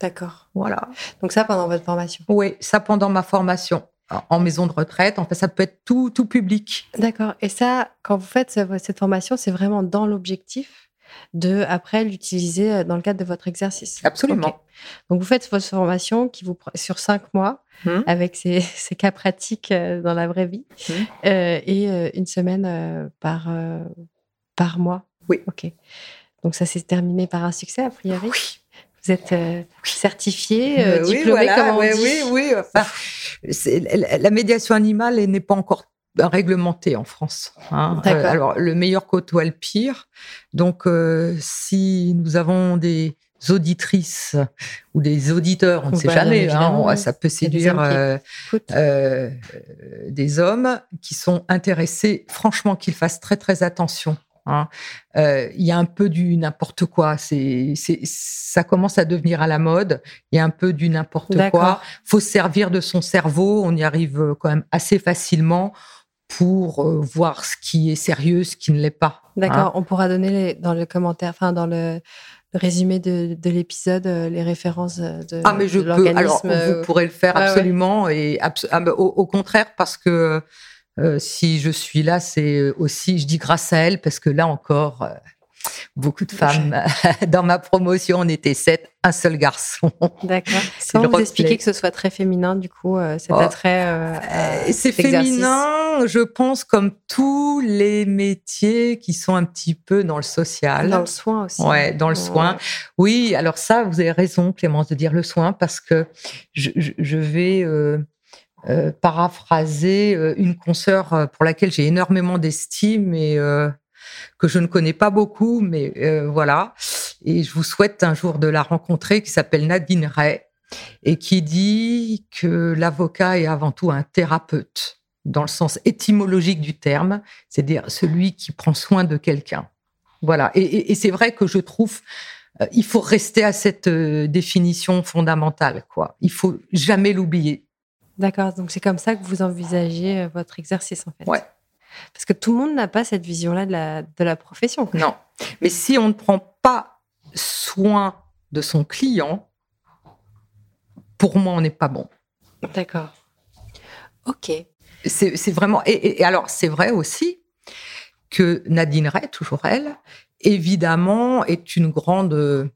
D'accord. Voilà. Donc ça pendant votre formation Oui, ça pendant ma formation en maison de retraite. En fait, ça peut être tout, tout public. D'accord. Et ça, quand vous faites cette formation, c'est vraiment dans l'objectif de, après, l'utiliser euh, dans le cadre de votre exercice. Absolument. Donc, vous faites votre formation qui vous sur cinq mois mmh. avec ces, cas pratiques euh, dans la vraie vie mmh. euh, et une semaine par, par mois. Oui. OK. Donc, ça s'est terminé par un succès, a priori Oui. Vous êtes certifié, diplômé, comme on oui, dit. Oui, oui. Enfin, la médiation animale n'est pas encore réglementée en France. Hein. Euh, alors, le meilleur côtoie le pire. Donc, euh, si nous avons des auditrices ou des auditeurs, on ne sait bah, jamais, hein, ça peut séduire euh, des hommes qui sont intéressés, franchement, qu'ils fassent très très attention Hein. Euh, il y a un peu du n'importe quoi. C'est, ça commence à devenir à la mode. Il y a un peu du n'importe quoi. Faut se servir de son cerveau. On y arrive euh, quand même assez facilement pour euh, voir ce qui est sérieux, ce qui ne l'est pas. D'accord. Hein. On pourra donner les, dans le commentaire, enfin dans le, résumé de, l'épisode, les références de Ah mais je peux. Alors vous pourrez le faire absolument et ah, au, contraire parce que euh, si je suis là, c'est aussi, je dis grâce à elle, parce que là encore, euh, beaucoup de femmes. Dans ma promotion, on était sept, un seul garçon. D'accord. Comment vous expliquez que ce soit très féminin, du coup, euh, cet oh. attrait C'est féminin, je pense, comme tous les métiers qui sont un petit peu dans le social. Dans le soin aussi. Ouais, dans le soin. Oui, alors ça, vous avez raison, Clémence, de dire le soin, parce que je, je vais euh, paraphraser euh, une consoeur euh, pour laquelle j'ai énormément d'estime et que je ne connais pas beaucoup, mais voilà. Et je vous souhaite un jour de la rencontrer, qui s'appelle Nadine Ray, et qui dit que l'avocat est avant tout un thérapeute, dans le sens étymologique du terme, c'est-à-dire celui qui prend soin de quelqu'un. Voilà. Et, et c'est vrai que je trouve il faut rester à cette définition fondamentale, quoi. Il faut jamais l'oublier. D'accord, donc c'est comme ça que vous envisagez euh, votre exercice en fait. Ouais. Parce que tout le monde n'a pas cette vision-là de la, de la profession. Non. Mais si on ne prend pas soin de son client, pour moi, on n'est pas bon. D'accord. Ok. C'est vraiment. Et, alors, c'est vrai aussi que Nadine Ray, toujours elle, évidemment, est une grande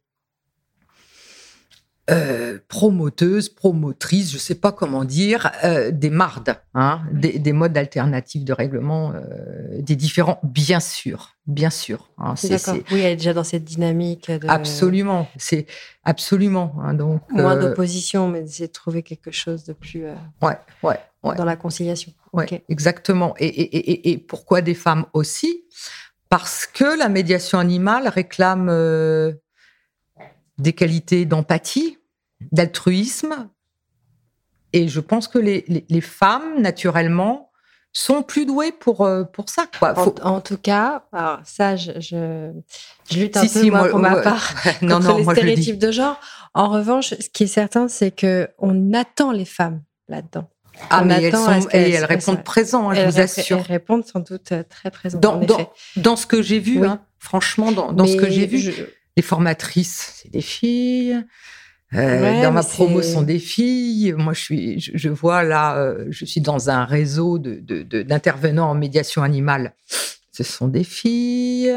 euh, promoteuse, promotrice, je ne sais pas comment dire, euh, des MARD, hein, des, modes alternatifs de règlement, euh, des différents, bien sûr, bien sûr. Hein, oui, elle est déjà dans cette dynamique. Absolument, c'est absolument. Hein, donc moins d'opposition, mais d'essayer de trouver quelque chose de plus. ouais, ouais, Dans la conciliation. Ouais, exactement. Et, et, et, pourquoi des femmes aussi? Parce que la médiation animale réclame des qualités d'empathie, d'altruisme. Et je pense que les, les, femmes, naturellement, sont plus douées pour, euh, pour ça. Quoi. En, tout cas, alors ça, je, je, lutte un peu moi, pour ma part non, contre non, les stéréotypes de genre. En revanche, ce qui est certain, c'est que on attend les femmes là-dedans. Ah, mais elles, sont, et elles répondent présent, hein, je vous assure. Elles répondent sans doute euh, très présent. Dans, dans, dans, ce que j'ai vu, hein, franchement, dans, dans ce que j'ai vu, les formatrices, c'est des filles. Euh, dans ma promo, sont des filles. Moi, je suis, je, vois là, euh, je suis dans un réseau d'intervenants de, en médiation animale. Ce sont des filles.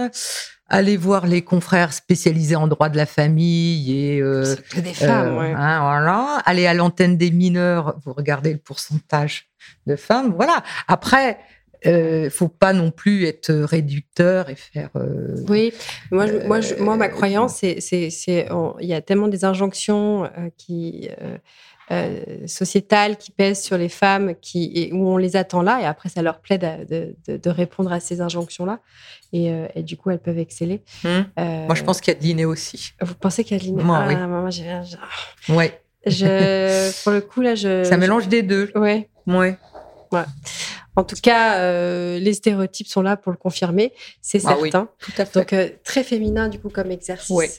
Allez voir les confrères spécialisés en droit de la famille et euh, que des femmes. Ouais. Hein, voilà. Allez à l'antenne des mineurs. Vous regardez le pourcentage de femmes. Voilà. Après, euh, faut pas non plus être réducteur et faire. Euh, oui, moi, moi, moi, ma croyance, c'est, c'est, il y a tellement des injonctions euh, qui sociétales qui pèsent sur les femmes, qui, où on les attend là, et après, ça leur plaît de, répondre à ces injonctions-là. Et, du coup, elles peuvent exceller. Mmh. Moi, je pense qu'il y a de l'inné aussi. Vous pensez qu'il y a de l'inné Moi, oui. Ah, moi, Ouais. Je, pour le coup, là, je. Ça mélange des deux. Ouais. Ouais. Ouais. En tout cas, euh, les stéréotypes sont là pour le confirmer, c'est Ah certain. tout à fait. Donc, euh, très féminin, du coup, comme exercice. Ouais.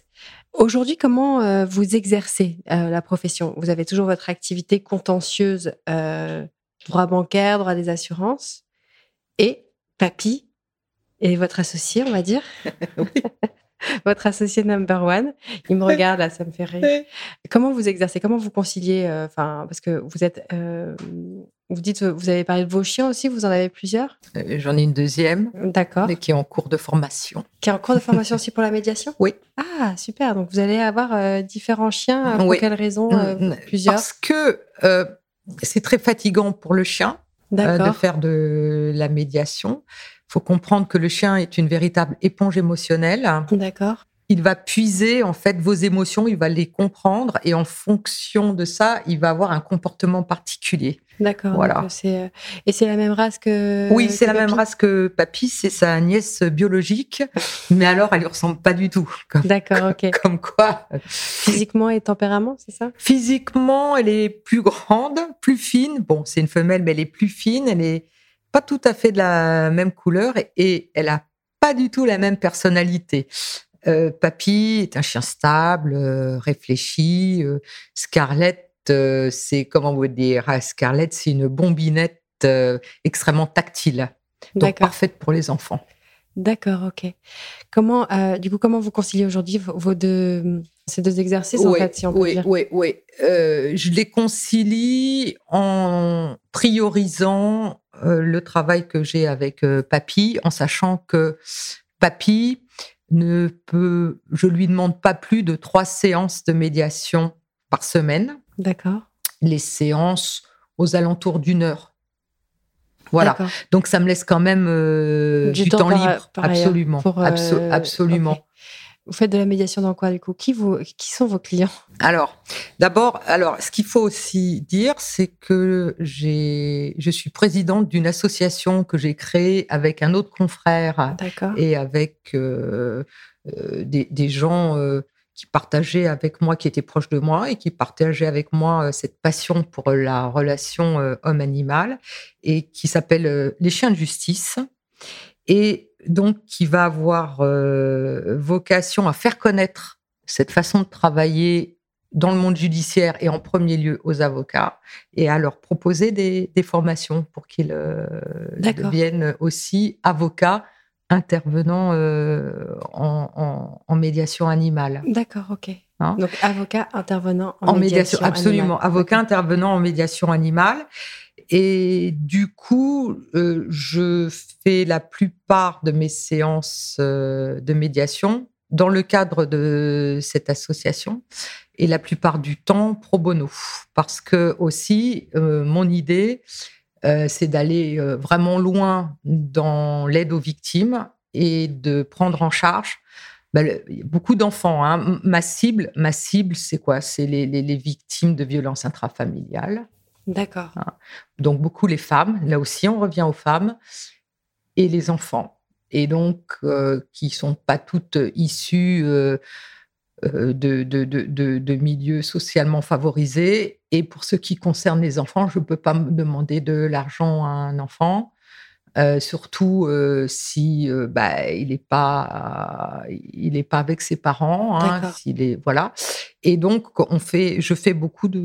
Aujourd'hui, comment euh, vous exercez la profession? Vous avez toujours votre activité contentieuse, droit bancaire, droit des assurances, et papy et votre associé, on va dire. oui. votre associé number one. Il me regarde là, ça me fait rire. Comment vous exercez? Comment vous conciliez Enfin, parce que vous êtes, vous dites, vous avez parlé de vos chiens aussi. Vous en avez plusieurs? J'en ai une deuxième. D'accord. Qui est en cours de formation. Qui est en cours de formation aussi pour la médiation? Oui. Ah super. Donc vous allez avoir différents chiens. Pour quelles raisons Plusieurs? Parce que c'est très fatigant pour le chien de faire de la médiation. Il faut comprendre que le chien est une véritable éponge émotionnelle. D'accord. Il va puiser en fait vos émotions, il va les comprendre et en fonction de ça, il va avoir un comportement particulier. D'accord. Voilà. Euh, et c'est la même race que. Oui, c'est la même race que Papy. C'est sa nièce biologique, mais alors elle lui ressemble pas du tout. D'accord, ok. Comme quoi. Physiquement et tempérament, c'est ça? Physiquement, elle est plus grande, plus fine. Bon, c'est une femelle, mais elle est plus fine. Elle est pas tout à fait de la même couleur et, elle a pas du tout la même personnalité. Euh, Papy est un chien stable, euh, réfléchi. Euh, Scarlett, c'est comment vous dire ah, Scarlett, c'est une bombinette extrêmement tactile, donc parfaite pour les enfants. D'accord, ok. Comment, du coup, comment vous conciliez aujourd'hui vos deux, ces deux exercices en fait, si on peut oui, dire? Oui, oui, je les concilie en priorisant le travail que j'ai avec Papy, en sachant que Papy ne peut, je lui demande pas plus de trois séances de médiation par semaine. D'accord. Les séances aux alentours d'une heure. Voilà. Donc ça me laisse quand même du, temps, libre, absolument, absolument. Vous faites de la médiation dans quoi du coup? Qui, vous, qui sont vos clients? Alors, d'abord, alors ce qu'il faut aussi dire, c'est que j'ai, je suis présidente d'une association que j'ai créée avec un autre confrère et avec euh, euh, des, des, gens euh, qui partageaient avec moi, qui étaient proches de moi et qui partageaient avec moi cette passion pour la relation homme-animal et qui s'appelle Les chiens de justice. Et donc qui va avoir euh, vocation à faire connaître cette façon de travailler dans le monde judiciaire et en premier lieu aux avocats et à leur proposer des, formations pour qu'ils euh, deviennent aussi avocats intervenant euh, en, médiation animale. D'accord, ok. Hein? Donc avocat intervenant en, médiation, absolument. Avocat intervenant en médiation animale. Et du coup, euh, je fais la plupart de mes séances euh, de médiation dans le cadre de cette association et la plupart du temps pro bono. Parce que aussi, euh, mon idée, c'est d'aller vraiment loin dans l'aide aux victimes et de prendre en charge bah, beaucoup d'enfants. Hein. Ma cible, ma cible, c'est quoi? C'est les, les, victimes de violences intrafamiliales. D'accord. Hein. Donc beaucoup les femmes, là aussi on revient aux femmes, et les enfants. Et donc euh, qui sont pas toutes issues euh, euh, de, de, de, de, milieux socialement favorisés. Et pour ce qui concerne les enfants, je ne peux pas demander de l'argent à un enfant. Euh, surtout euh, si euh, bah, il n'est pas, il est pas avec ses parents, hein, s'il est voilà. Et donc on fait, je fais beaucoup de,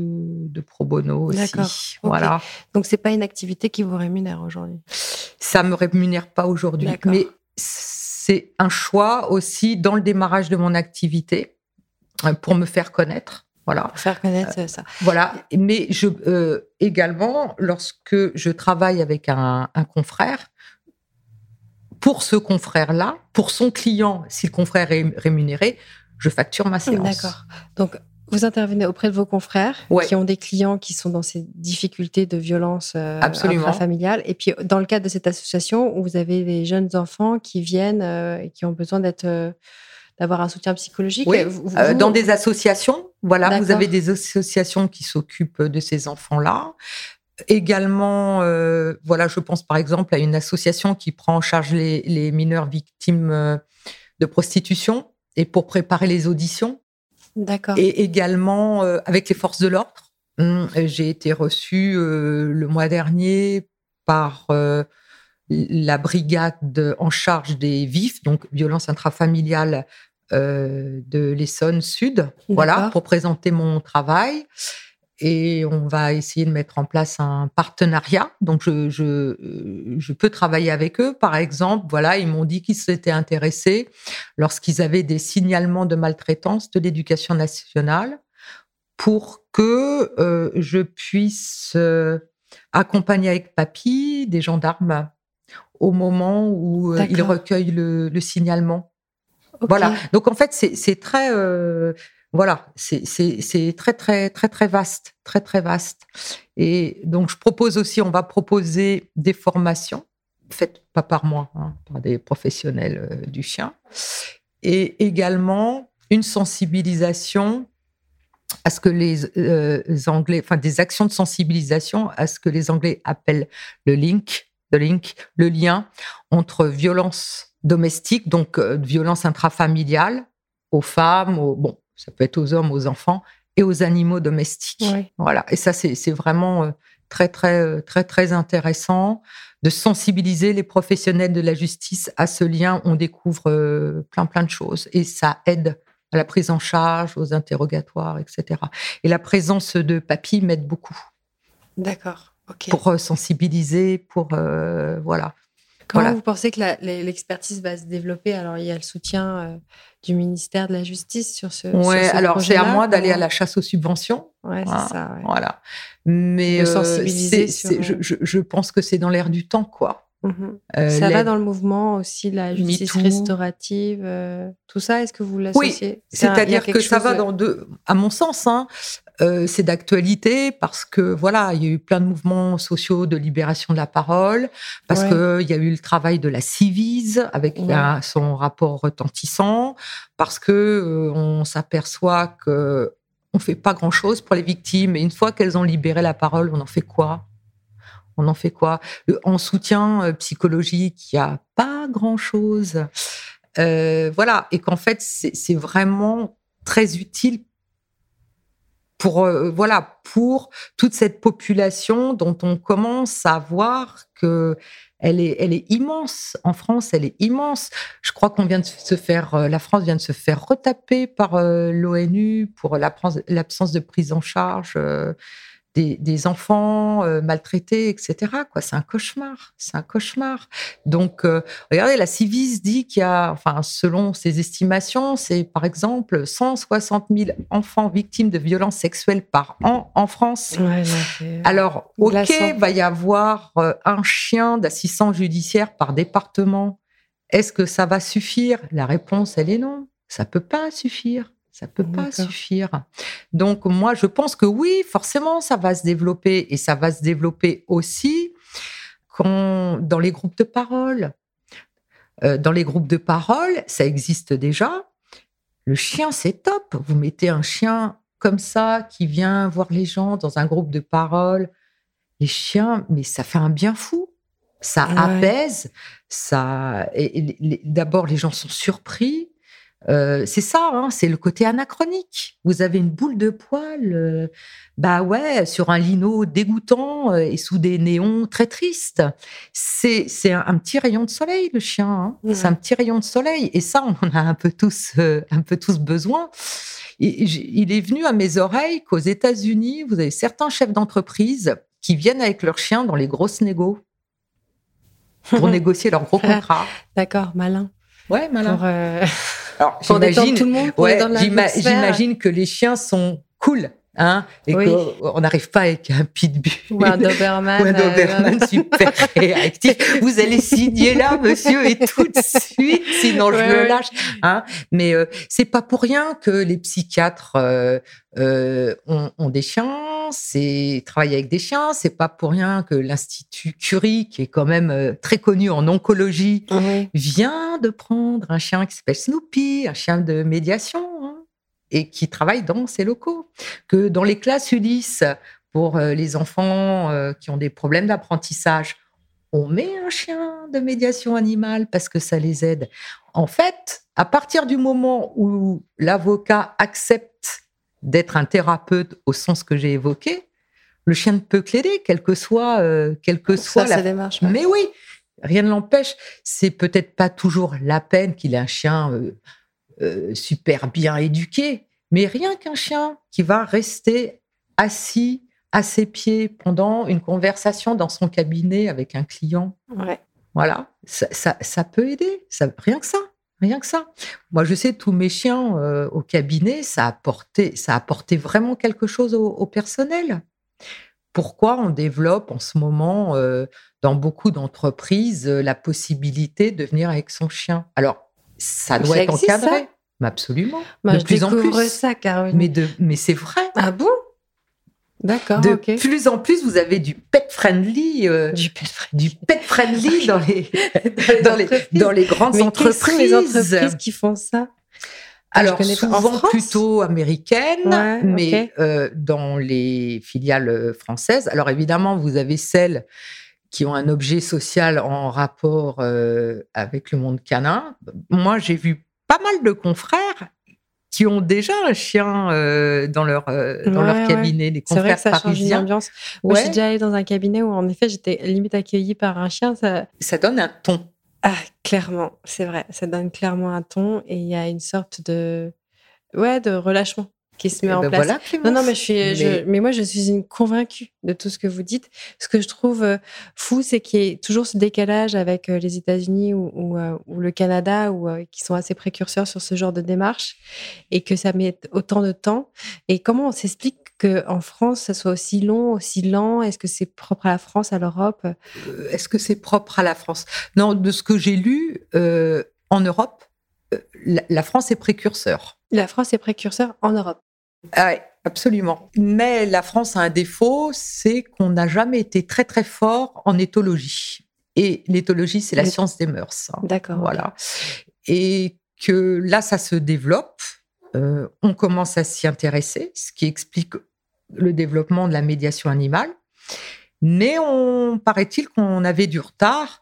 de pro bono aussi, voilà. Donc c'est pas une activité qui vous rémunère aujourd'hui? Ça me rémunère pas aujourd'hui, mais c'est un choix aussi dans le démarrage de mon activité pour me faire connaître. Voilà. Faire connaître ça. Voilà. Mais je, euh, également, lorsque je travaille avec un, confrère, pour ce confrère-là, pour son client, si le confrère est rémunéré, je facture ma séance. D'accord. Donc, vous intervenez auprès de vos confrères qui ont des clients qui sont dans ces difficultés de violence euh, intrafamiliale. Et puis, dans le cadre de cette association, où vous avez des jeunes enfants qui viennent euh, et qui ont besoin d'être d'avoir un soutien psychologique. Oui, dans des associations Voilà, vous avez des associations qui s'occupent de ces enfants-là. Également, euh, voilà, je pense par exemple à une association qui prend en charge les, mineurs victimes euh, de prostitution et pour préparer les auditions. D'accord. Et également euh, avec les forces de l'ordre. Hum, j'ai été reçue le mois dernier par la brigade en charge des vifs, donc violence intrafamiliale de l'Essonne Sud, voilà, pour présenter mon travail et on va essayer de mettre en place un partenariat. Donc, je, je, je peux travailler avec eux. Par exemple, voilà, ils m'ont dit qu'ils s'étaient intéressés lorsqu'ils avaient des signalements de maltraitance de l'éducation nationale pour que euh, je puisse euh, accompagner avec papy des gendarmes au moment où euh, ils recueillent le, le signalement. Voilà. Donc, en fait, c'est très voilà, c'est très, très, très, très vaste, très, très vaste. Et donc, je propose aussi, on va proposer des formations, faites pas par moi, hein, par des professionnels euh, du chien, et également une sensibilisation à ce que les euh, Anglais, enfin des actions de sensibilisation à ce que les Anglais appellent le link, le link, le lien entre violence domestique, donc euh, violence intrafamiliale aux femmes, aux, bon, ça peut être aux hommes, aux enfants et aux animaux domestiques. Voilà. Et ça, c'est vraiment euh, très, très, euh, très, très intéressant de sensibiliser les professionnels de la justice à ce lien. On découvre plein, plein de choses et ça aide à la prise en charge, aux interrogatoires, etc. Et la présence de papy m'aide beaucoup. D'accord. Pour sensibiliser, pour voilà. Comment vous pensez que l'expertise va se développer Alors, il y a le soutien du ministère de la Justice sur ce. Oui, alors c'est à moi d'aller à la chasse aux subventions. Ouais, c'est ça. Voilà. Mais euh, je, pense que c'est dans l'air du temps, quoi. Mmh euh, ça va dans le mouvement aussi, la justice restaurative, euh, tout ça, est-ce que vous l'associez? Oui, c'est-à-dire que ça va dans deux, à mon sens, hein, euh, c'est d'actualité parce que voilà, il y a eu plein de mouvements sociaux de libération de la parole, parce que qu'il y a eu le travail de la Civise avec son rapport retentissant, parce que on s'aperçoit que on fait pas grand chose pour les victimes et une fois qu'elles ont libéré la parole, on en fait quoi? On en fait quoi? En soutien euh, psychologique, il n'y a pas grand-chose. voilà, et qu'en fait, c'est vraiment très utile pour euh, voilà pour toute cette population dont on commence à voir que elle est, elle est immense. En France, elle est immense. Je crois qu'on vient de se faire, euh, la France vient de se faire retaper par euh, l'ONU pour l'absence de prise en charge des, enfants euh, maltraités, etc. Quoi, c'est un cauchemar, c'est un cauchemar. Donc, euh, regardez, la Civis dit qu'il y a, enfin, selon ses estimations, c'est par exemple 160 000 enfants victimes de violences sexuelles par an en France. Alors, ok, va y avoir euh, un chien d'assistance judiciaire par département. Est-ce que ça va suffire? La réponse, elle est non. Ça peut pas suffire. Ça peut pas suffire. Donc moi, je pense que oui, forcément, ça va se développer et ça va se développer aussi quand, dans les groupes de parole. Euh, dans les groupes de parole, ça existe déjà. Le chien, c'est top. Vous mettez un chien comme ça qui vient voir les gens dans un groupe de parole. Les chiens, mais ça fait un bien fou. Ça apaise. Ça. D'abord, les gens sont surpris. Euh, c'est ça, hein, c'est le côté anachronique. Vous avez une boule de poil, euh, bah ouais, sur un lino dégoûtant euh, et sous des néons très tristes. C'est c'est un, petit rayon de soleil le chien. Hein. C'est un petit rayon de soleil et ça on en a un peu tous un peu tous besoin. il est venu à mes oreilles qu'aux États-Unis vous avez certains chefs d'entreprise qui viennent avec leurs chiens dans les grosses négos pour négocier leurs gros contrats. D'accord, malin. Ouais, malin. Alors, j'imagine, tout le monde. Ouais, j'imagine que les chiens sont cool. Hein, et qu'on n'arrive pas avec un pitbull ou un Doberman, ou un Doberman euh, super réactif. Vous allez signer là, monsieur, et tout de suite, sinon je le lâche. Hein. Mais euh, c'est pas pour rien que les psychiatres euh, euh ont, ont, des chiens, c'est travailler avec des chiens. C'est pas pour rien que l'institut Curie, qui est quand même très connu en oncologie, vient de prendre un chien qui s'appelle Snoopy, un chien de médiation. Hein et qui travaillent dans ces locaux. Que dans les classes Ulysse, pour les enfants qui ont des problèmes d'apprentissage, on met un chien de médiation animale parce que ça les aide. En fait, à partir du moment où l'avocat accepte d'être un thérapeute au sens que j'ai évoqué, le chien ne peut que l'aider, quelle que soit, euh, quelle que soit la démarche. Mais oui, rien ne l'empêche. C'est peut-être pas toujours la peine qu'il ait un chien euh, euh, super bien éduqué, mais rien qu'un chien qui va rester assis à ses pieds pendant une conversation dans son cabinet avec un client. Ouais. Voilà, ça, peut aider. Ça, rien que ça. Rien que ça. Moi, je sais, tous mes chiens euh, au cabinet, ça a apporté, ça a apporté vraiment quelque chose au, personnel. Pourquoi on développe en ce moment, euh, dans beaucoup d'entreprises, euh, la possibilité de venir avec son chien? Alors, ça doit être encadré. absolument. de plus en plus. ça, Mais, de, mais c'est vrai. Ah bon? D'accord. De plus en plus, vous avez du pet friendly, euh, du, pet friendly. du pet friendly dans les dans les dans les grandes Mais entreprises. Sont les entreprises qui font ça? Alors souvent plutôt américaines, mais euh, dans les filiales françaises. Alors évidemment, vous avez celles qui ont un objet social en rapport euh, avec le monde canin. Moi, j'ai vu pas mal de confrères qui ont déjà un chien euh, dans leur euh, dans leur cabinet, les confrères C'est vrai que ça change ambiance. Moi, j'ai déjà allé dans un cabinet où en effet j'étais limite accueillie par un chien. Ça, ça donne un ton. Ah, clairement, c'est vrai. Ça donne clairement un ton et il y a une sorte de ouais de relâchement qui se met en ben place. Voilà, non, non, mais je suis, mais... moi, je suis une convaincue de tout ce que vous dites. Ce que je trouve euh, fou, c'est qu'il y ait toujours ce décalage avec euh, les États-Unis ou, ou, euh, le Canada, ou qui sont assez précurseurs sur ce genre de démarche, et que ça met autant de temps. Et comment on s'explique qu'en France, ça soit aussi long, aussi lent? Est-ce que c'est propre à la France, à l'Europe? Est-ce que c'est propre à la France? Non, de ce que j'ai lu, en Europe, la France est précurseur. La France est précurseur en Europe. Ah oui, absolument. Mais la France a un défaut, c'est qu'on n'a jamais été très très fort en éthologie. Et l'éthologie, c'est la science des mœurs. Hein. D'accord. Voilà. Et que là, ça se développe. Euh, on commence à s'y intéresser, ce qui explique le développement de la médiation animale. Mais on paraît-il qu'on avait du retard.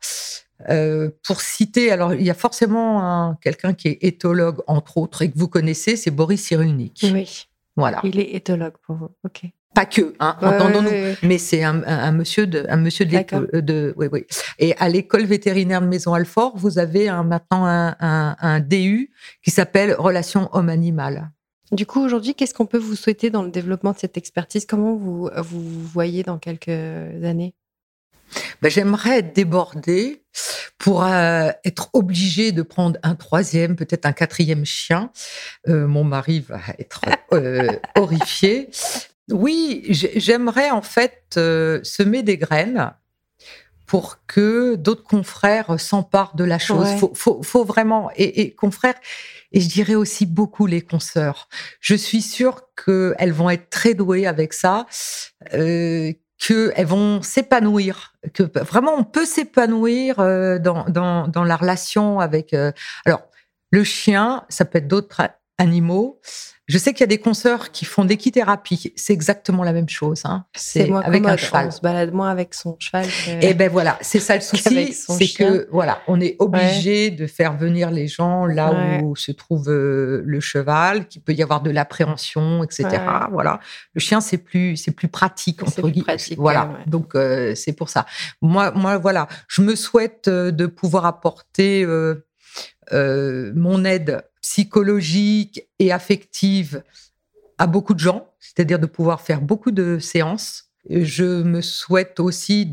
Euh, pour citer, alors il y a forcément quelqu'un qui est éthologue, entre autres, et que vous connaissez, c'est Boris Cyrulnik. Oui. Voilà. Il est éthologue pour vous. OK. Pas que, hein, entendons-nous. Mais c'est un, monsieur de, un monsieur de, de, oui, oui. Et à l'école vétérinaire de Maison Alfort, vous avez maintenant un, un, DU qui s'appelle Relations homme-animal. Du coup, aujourd'hui, qu'est-ce qu'on peut vous souhaiter dans le développement de cette expertise? Comment vous vous voyez dans quelques années? Ben, J'aimerais être débordée pour euh, être obligée de prendre un troisième, peut-être un quatrième chien. Euh, mon mari va être euh, horrifié. Oui, j'aimerais en fait semer des graines pour que d'autres confrères s'emparent de la chose. Faut, faut, faut, vraiment, et, et, confrères, et je dirais aussi beaucoup les consoeurs. Je suis sûre qu'elles vont être très douées avec ça, euh, qu'elles vont s'épanouir, que vraiment on peut s'épanouir euh, dans, dans, dans, la relation avec. Euh, alors, le chien, ça peut être d'autres animaux. Je sais qu'il y a des consoeurs qui font d'équithérapie. C'est exactement la même chose. Hein. C'est avec un cheval. On se balade moins avec son cheval. Et eh ben voilà, c'est ça le souci, c'est que voilà, on est obligé de faire venir les gens là où se trouve euh, le cheval, qu'il peut y avoir de l'appréhension, etc. Voilà, le chien c'est plus c'est plus pratique entre guillemets. Voilà, donc euh, c'est pour ça. Moi moi voilà, je me souhaite euh, de pouvoir apporter mon aide psychologique et affective à beaucoup de gens, c'est-à-dire de pouvoir faire beaucoup de séances. Je me souhaite aussi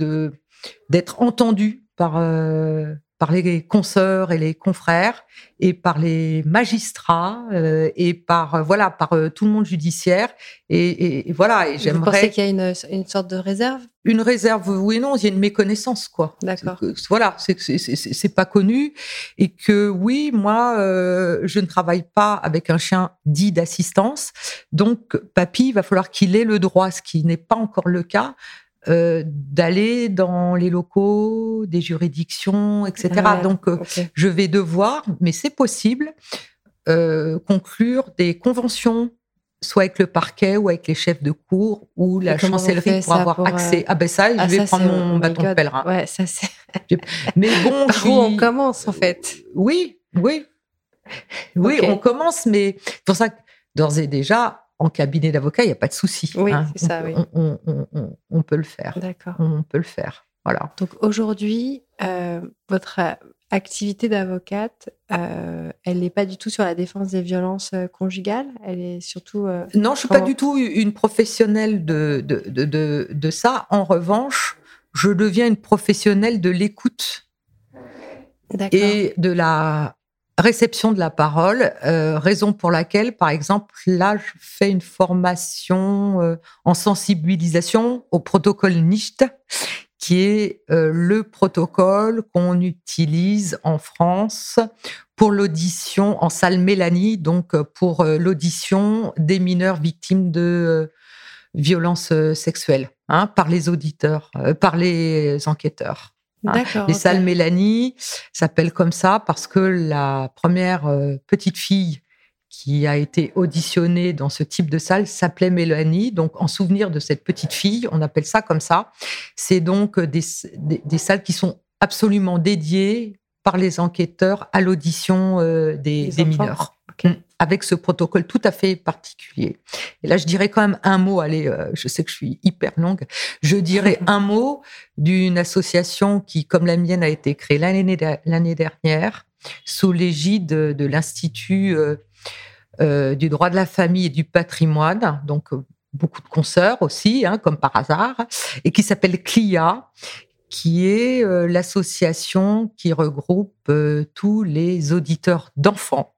d'être entendu par euh, par les consoeurs et les confrères et par les magistrats euh, et par euh, voilà par euh, tout le monde judiciaire et, voilà et j'aimerais. Vous pensez qu'il y a une, une, sorte de réserve? Une réserve, oui et non, il y a une méconnaissance quoi. D'accord. Voilà, c'est c'est pas connu et que oui, moi je ne travaille pas avec un chien dit d'assistance, donc papy, il va falloir qu'il ait le droit, ce qui n'est pas encore le cas, euh, d'aller dans les locaux des juridictions, etc. Donc, euh, je vais devoir, mais c'est possible, conclure des conventions soit avec le parquet ou avec les chefs de cour ou la chancellerie pour avoir accès. Ah ben ça, je ah, vais prendre mon bâton de pèlerin. Ouais, ça c'est. Mais bon, Par où on commence en fait Oui, oui, oui, on commence, mais pour ça, d'ores et déjà, en cabinet d'avocat, il n'y a pas de souci. Oui, hein. c'est ça. On, on, peut le faire. D'accord. On peut le faire. Voilà. Donc aujourd'hui, euh, votre activité d'avocate, euh, elle n'est pas du tout sur la défense des violences euh, conjugales? Elle est surtout. non, je ne suis pas du tout une professionnelle de, de, de, de, ça. En revanche, je deviens une professionnelle de l'écoute et de la réception de la parole, euh, raison pour laquelle, par exemple, là, je fais une formation euh, en sensibilisation au protocole NICHT, qui est euh, le protocole qu'on utilise en France pour l'audition en salle Mélanie, donc pour l'audition des mineurs victimes de violences sexuelles hein, par les auditeurs, par les enquêteurs. Hein. Les salles Mélanie s'appellent comme ça parce que la première euh, petite fille qui a été auditionnée dans ce type de salle s'appelait Mélanie. Donc, en souvenir de cette petite fille, on appelle ça comme ça. C'est donc des, salles qui sont absolument dédiées par les enquêteurs à l'audition euh, des, mineurs. Mm. Avec ce protocole tout à fait particulier. Et là, je dirais quand même un mot, allez, euh, je sais que je suis hyper longue, je dirais un mot d'une association qui, comme la mienne, a été créée l'année dernière sous l'égide de, l'Institut euh, euh, du droit de la famille et du patrimoine, donc beaucoup de consoeurs aussi, hein, comme par hasard, et qui s'appelle CLIA, qui est l'association qui regroupe tous les auditeurs d'enfants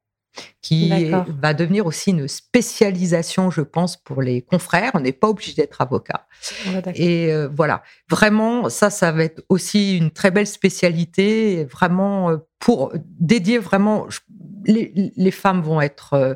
qui va devenir aussi une spécialisation, je pense, pour les confrères. On n'est pas obligé d'être avocat. Et euh, voilà, vraiment, ça, ça va être aussi une très belle spécialité, vraiment euh, pour dédier vraiment. Les, les femmes vont être euh,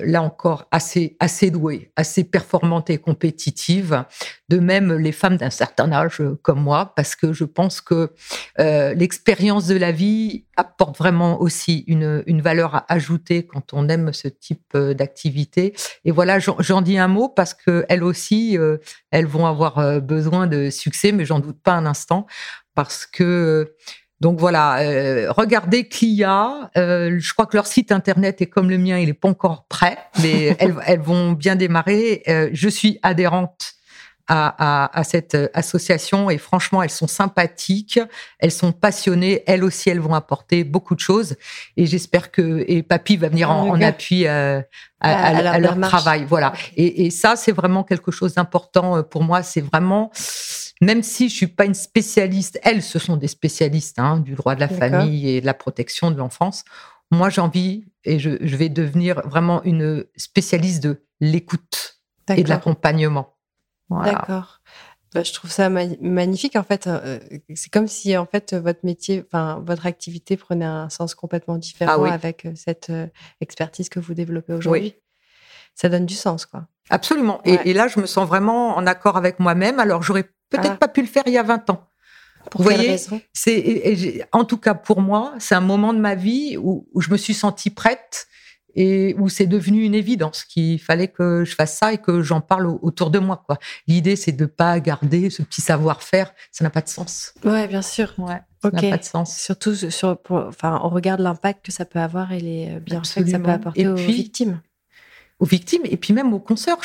là encore assez assez douées, assez performantes et compétitives. De même les femmes d'un certain âge euh, comme moi, parce que je pense que euh, l'expérience de la vie apporte vraiment aussi une, une valeur ajoutée quand on aime ce type d'activité. Et voilà, j'en dis un mot parce que elles aussi, elles vont avoir besoin de succès, mais j'en doute pas un instant parce que donc voilà, euh, regardez Clia. Euh, je crois que leur site internet est comme le mien, il n'est pas encore prêt, mais elles, vont bien démarrer. Euh, je suis adhérente à, cette association et franchement, elles sont sympathiques, elles sont passionnées. Elles aussi, elles vont apporter beaucoup de choses et j'espère que et Papy va venir en, appui à, leur, travail. Voilà. Et, et ça, c'est vraiment quelque chose d'important pour moi. C'est vraiment même si je suis pas une spécialiste, elles, ce sont des spécialistes hein, du droit de la famille et de la protection de l'enfance. Moi, j'ai envie et je, vais devenir vraiment une spécialiste de l'écoute et de l'accompagnement. D'accord. Bah, je trouve ça magnifique. En fait, euh, c'est comme si en fait votre métier, enfin votre activité prenait un sens complètement différent ah avec euh, cette euh, expertise que vous développez aujourd'hui. Ça donne du sens, quoi. Absolument. Et, là, je me sens vraiment en accord avec moi-même. Alors, j'aurais peut-être ah. pas pu le faire il y a 20 ans. Pour Vous voyez, c'est en tout cas pour moi, c'est un moment de ma vie où, je me suis sentie prête et où c'est devenu une évidence qu'il fallait que je fasse ça et que j'en parle autour de moi. L'idée, c'est de pas garder ce petit savoir-faire. Ça n'a pas de sens. Ouais, bien sûr. Ouais, ça n'a pas de sens. Surtout sur, enfin, on regarde l'impact que ça peut avoir et les bienfaits que ça peut apporter aux victimes aux victimes et puis même aux consoeurs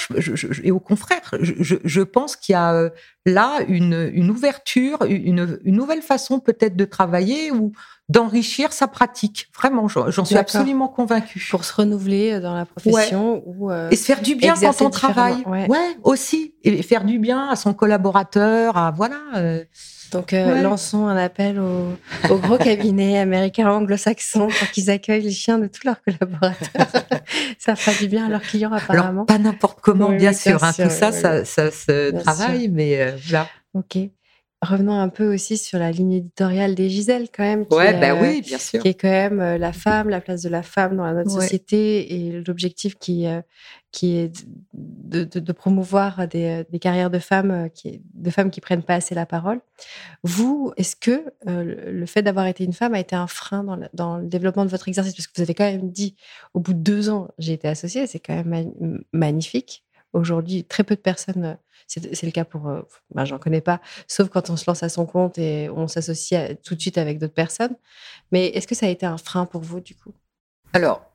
et aux confrères. Je, pense qu'il y a euh, là une, ouverture, une, une, nouvelle façon peut-être de travailler ou d'enrichir sa pratique. Vraiment, j'en suis absolument convaincue. Pour se renouveler euh, dans la profession ou euh, et se faire du bien quand on travaille. Ouais. aussi et faire du bien à son collaborateur, à voilà. Donc, euh, lançons un appel aux, gros cabinets américains anglo-saxons pour qu'ils accueillent les chiens de tous leurs collaborateurs. ça fera du bien à leurs clients, apparemment. pas n'importe comment, bien, sûr. Hein. tout ça, ça, se travaille, mais voilà. OK. Revenons un peu aussi sur la ligne éditoriale des Giselles, quand même. Qui, ouais, bah oui, bien sûr. Qui est quand même la femme, la place de la femme dans notre société et l'objectif qui, qui est de, promouvoir des, carrières de femmes, qui, de femmes qui prennent pas assez la parole. Vous, est-ce que le fait d'avoir été une femme a été un frein dans le, développement de votre exercice? Parce que vous avez quand même dit, au bout de deux ans, j'ai été associée, c'est quand même magnifique. Aujourd'hui, très peu de personnes c'est le cas pour. Euh, ben, J'en connais pas, sauf quand on se lance à son compte et on s'associe tout de suite avec d'autres personnes. Mais est-ce que ça a été un frein pour vous, du coup? Alors,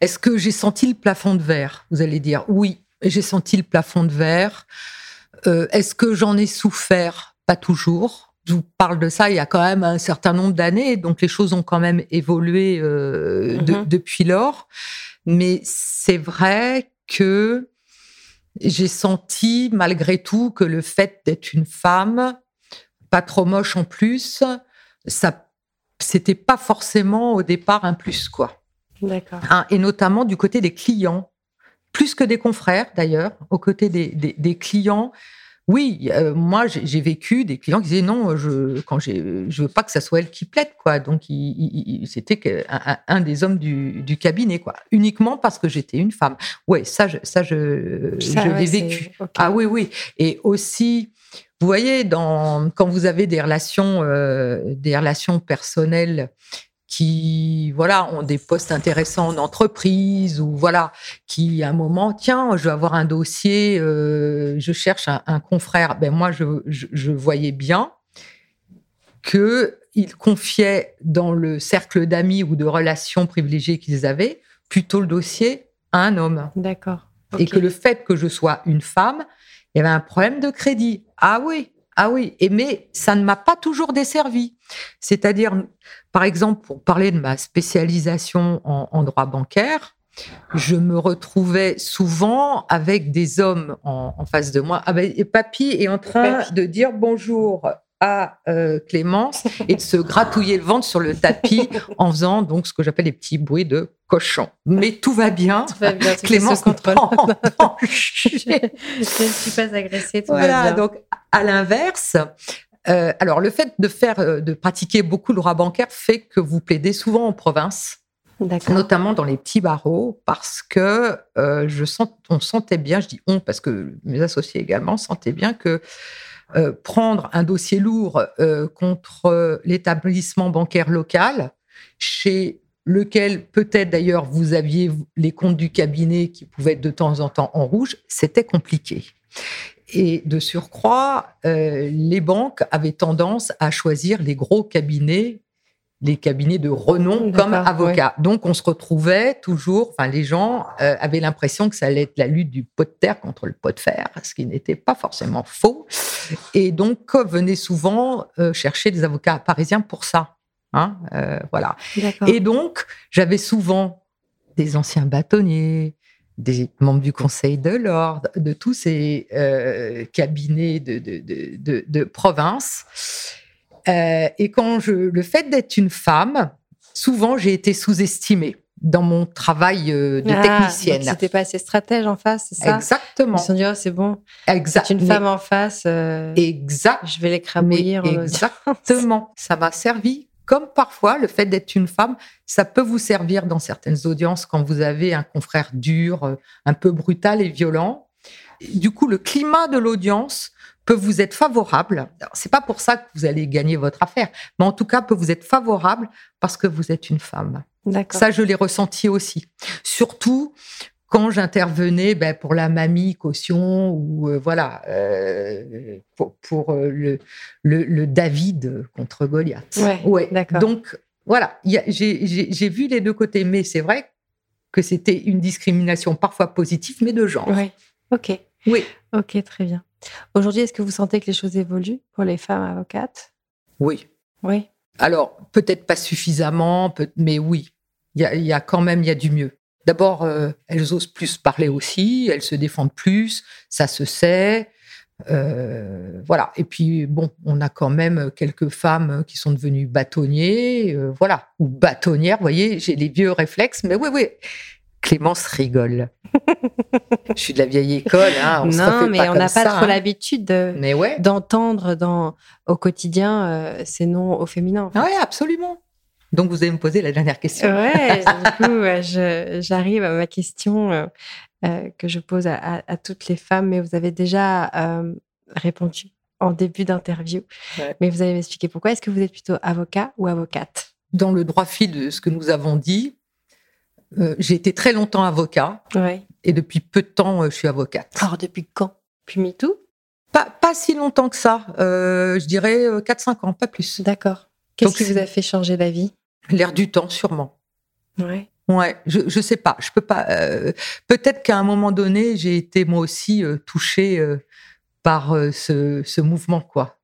est-ce que j'ai senti le plafond de verre Vous allez dire? Oui, j'ai senti le plafond de verre. Euh, est-ce que j'en ai souffert? Pas toujours. Je vous parle de ça il y a quand même un certain nombre d'années, donc les choses ont quand même évolué euh, mm-hmm. depuis lors. Mais c'est vrai que j'ai senti malgré tout que le fait d'être une femme, pas trop moche en plus, ça, c'était pas forcément au départ un plus quoi. D'accord. Hein, et notamment du côté des clients, plus que des confrères d'ailleurs, au côté des, des clients, oui, euh, moi j'ai vécu des clients qui disaient non, je quand je veux pas que ça soit elle qui plaide quoi. Donc c'était un, des hommes du, cabinet quoi, uniquement parce que j'étais une femme. Ouais, ça je, ça je, l'ai vécu. Ah oui oui. Et aussi, vous voyez, dans quand vous avez des relations euh, des relations personnelles qui voilà ont des postes intéressants en entreprise ou voilà qui à un moment tiens je vais avoir un dossier euh, je cherche un, confrère. Ben moi je, je, voyais bien que ils confiaient dans le cercle d'amis ou de relations privilégiées qu'ils avaient plutôt le dossier à un homme. D'accord. Et que le fait que je sois une femme il y avait un problème de crédit. Ah oui ah oui, et mais ça ne m'a pas toujours desservi. C'est-à-dire, par exemple, pour parler de ma spécialisation en, droit bancaire, je me retrouvais souvent avec des hommes en, face de moi. Ah ben, et papy est en train de dire bonjour à euh, Clémence et de se gratouiller le ventre sur le tapis en faisant donc ce que j'appelle les petits bruits de cochon. Mais tout va bien. Clémence contrôle. je ne suis pas agressée. Tout voilà, va bien. donc à l'inverse. Euh, alors, le fait de faire, euh, de pratiquer beaucoup le droit bancaire fait que vous plaidez souvent en province, notamment dans les petits barreaux, parce que je sens, on sentait bien, je dis on parce que mes associés également sentaient bien que euh, prendre un dossier lourd euh, contre l'établissement bancaire local, chez lequel peut-être d'ailleurs vous aviez les comptes du cabinet qui pouvaient être de temps en temps en rouge, c'était compliqué. Et de surcroît, euh, les banques avaient tendance à choisir les gros cabinets les cabinets de renom comme avocats. Donc, on se retrouvait toujours, enfin, les gens euh, avaient l'impression que ça allait être la lutte du pot de terre contre le pot de fer, ce qui n'était pas forcément faux. Et donc, venaient souvent euh, chercher des avocats parisiens pour ça. Hein, euh, voilà. Et donc, j'avais souvent des anciens bâtonniers, des membres du Conseil de l'ordre, de tous ces cabinets de, de, de, de province euh, et quand je, le fait d'être une femme, souvent j'ai été sous-estimée dans mon travail euh, de ah, technicienne. C'était pas assez stratège en face, c'est ça? Exactement. Ils se sont dit, oh, c'est bon. C'est une femme en face. Euh, exact. Je vais l'écrabouillir. Exactement. ça m'a servi. Comme parfois, le fait d'être une femme, ça peut vous servir dans certaines audiences quand vous avez un confrère dur, un peu brutal et violent. Du coup, le climat de l'audience peut vous être favorable. C'est pas pour ça que vous allez gagner votre affaire, mais en tout cas peut vous être favorable parce que vous êtes une femme. Ça, je l'ai ressenti aussi. Surtout quand j'intervenais ben, pour la mamie caution ou euh, voilà euh, pour, euh, le, le, David contre Goliath. Ouais, d'accord. Donc voilà, j'ai vu les deux côtés, mais c'est vrai que c'était une discrimination parfois positive, mais de genre. Oui. Ok. Oui. Ok, très bien. Aujourd'hui, est-ce que vous sentez que les choses évoluent pour les femmes avocates? Oui. Oui. Alors, peut-être pas suffisamment, mais oui. Il y a, quand même, il y a du mieux. D'abord, euh, elles osent plus parler aussi, elles se défendent plus, ça se sait. Euh, voilà. Et puis, bon, on a quand même quelques femmes qui sont devenues bâtonniers, euh, voilà, ou bâtonnières. Vous voyez, j'ai les vieux réflexes, mais oui, oui. Clémence rigole. je suis de la vieille école. Hein, on non, mais on n'a pas trop hein. l'habitude d'entendre dans au quotidien euh, ces noms au féminin. Oui, absolument. Donc, vous allez me poser la dernière question. Ouais, du coup, j'arrive à ma question euh, euh, que je pose à, toutes les femmes, mais vous avez déjà répondu en début d'interview. Mais vous allez m'expliquer pourquoi. Est-ce que vous êtes plutôt avocat ou avocate? Dans le droit fil de ce que nous avons dit, euh, j'ai été très longtemps avocat. Et depuis peu de temps, euh, je suis avocate. Alors, depuis quand? Depuis MeToo? Pas, pas si longtemps que ça. Euh, je dirais 4-5 ans, pas plus. D'accord. Qu'est-ce qui vous a fait changer d'avis? L'air du temps, sûrement. Ouais. Ouais, je ne sais pas. Je peux pas. Peut-être qu'à un moment donné, j'ai été moi aussi touchée par ce, ce, mouvement, quoi.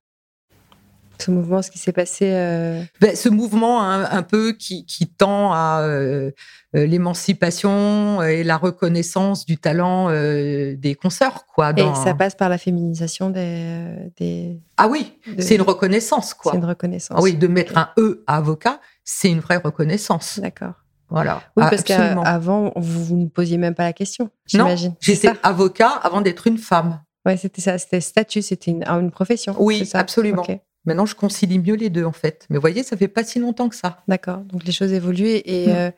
Ce mouvement, ce qui s'est passé. Euh, ben, ce mouvement un, peu qui, qui, tend à euh, euh, l'émancipation et la reconnaissance du talent des consoeurs, quoi. Et ça passe par la féminisation des. des... Ah oui, c'est une reconnaissance, quoi. C'est une reconnaissance. Ah oui, de mettre un E à avocat, c'est une vraie reconnaissance. D'accord. Voilà. Oui, parce qu'avant, vous ne posiez même pas la question, j'imagine. Non, j'étais avocat avant d'être une femme. Ouais, c'était ça, c'était statut, c'était une, une, profession. Oui, absolument. Maintenant, je concilie mieux les deux, en fait. Mais vous voyez, ça fait pas si longtemps que ça. D'accord. Donc, les choses évoluent. Et euh,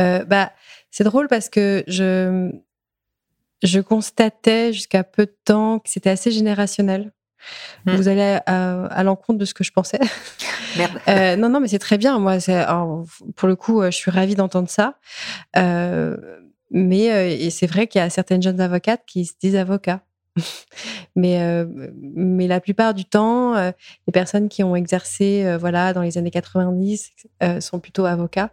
euh, bah, c'est drôle parce que je, je constatais jusqu'à peu de temps que c'était assez générationnel. Hmm. Vous allez à, l'encontre de ce que je pensais. Merde. Euh, non, non, mais c'est très bien. Moi, pour le coup, je suis ravie d'entendre ça. mais et c'est vrai qu'il y a certaines jeunes avocates qui se disent avocats. mais, euh, mais la plupart du temps, euh, les personnes qui ont exercé euh, voilà, dans les années 90 sont plutôt avocats.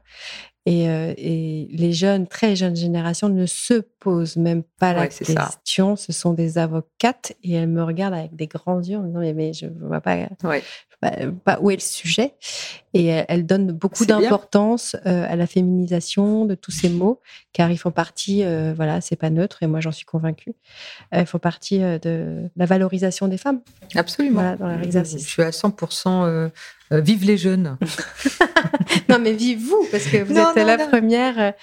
Et, et, les jeunes, très jeunes générations ne se posent même pas la question. Ce sont des avocates et elles me regardent avec des grands yeux en disant mais, mais je ne vois pas, pas, où est le sujet. Et elle, donne beaucoup d'importance euh, à la féminisation de tous ces mots, car ils font partie, euh, voilà, c'est pas neutre, et moi j'en suis convaincue, euh, ils font partie de la valorisation des femmes. Absolument. dans leur exercice. Je suis à 100% vive les jeunes. non, mais vive vous, parce que vous êtes la première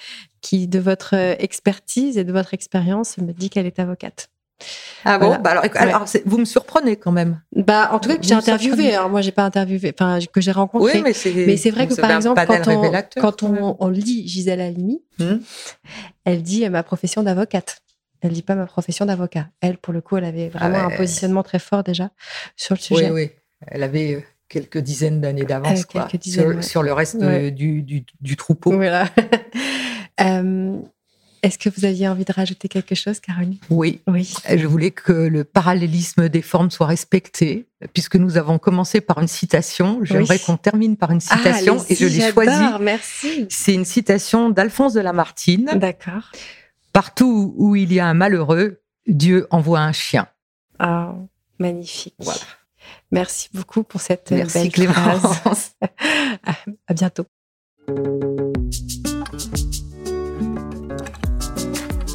qui, de votre expertise et de votre expérience, me dit qu'elle est avocate. Ah bon? Bah alors, vous me surprenez quand même. Bah en tout cas que j'ai interviewé. Alors moi j'ai pas interviewé, enfin que j'ai rencontré. Oui, mais c'est. vrai que par exemple quand on quand on, lit Gisèle Halimi, hmm. elle dit ma profession d'avocate. Elle dit pas ma profession d'avocat. Elle pour le coup elle avait vraiment ah un positionnement très fort déjà sur le sujet. Oui oui. Elle avait euh, quelques dizaines d'années d'avance quoi sur, sur, le reste du, du, du, troupeau. Voilà. euh, est-ce que vous aviez envie de rajouter quelque chose, Caroline? Oui. Oui. Je voulais que le parallélisme des formes soit respecté, puisque nous avons commencé par une citation. J'aimerais qu'on termine par une ah, citation, et je l'ai choisie. Merci. C'est une citation d'Alphonse de Lamartine. D'accord. Partout où il y a un malheureux, Dieu envoie un chien. Ah, magnifique. Voilà. Merci beaucoup pour cette Merci belle Clémence. à bientôt.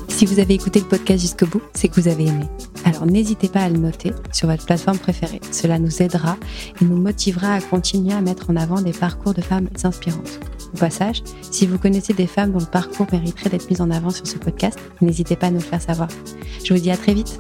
Si vous avez écouté le podcast jusqu'au bout, c'est que vous avez aimé. Alors n'hésitez pas à le noter sur votre plateforme préférée. Cela nous aidera et nous motivera à continuer à mettre en avant des parcours de femmes inspirantes. Au passage, si vous connaissez des femmes dont le parcours mériterait d'être mis en avant sur ce podcast, n'hésitez pas à nous le faire savoir. Je vous dis à très vite.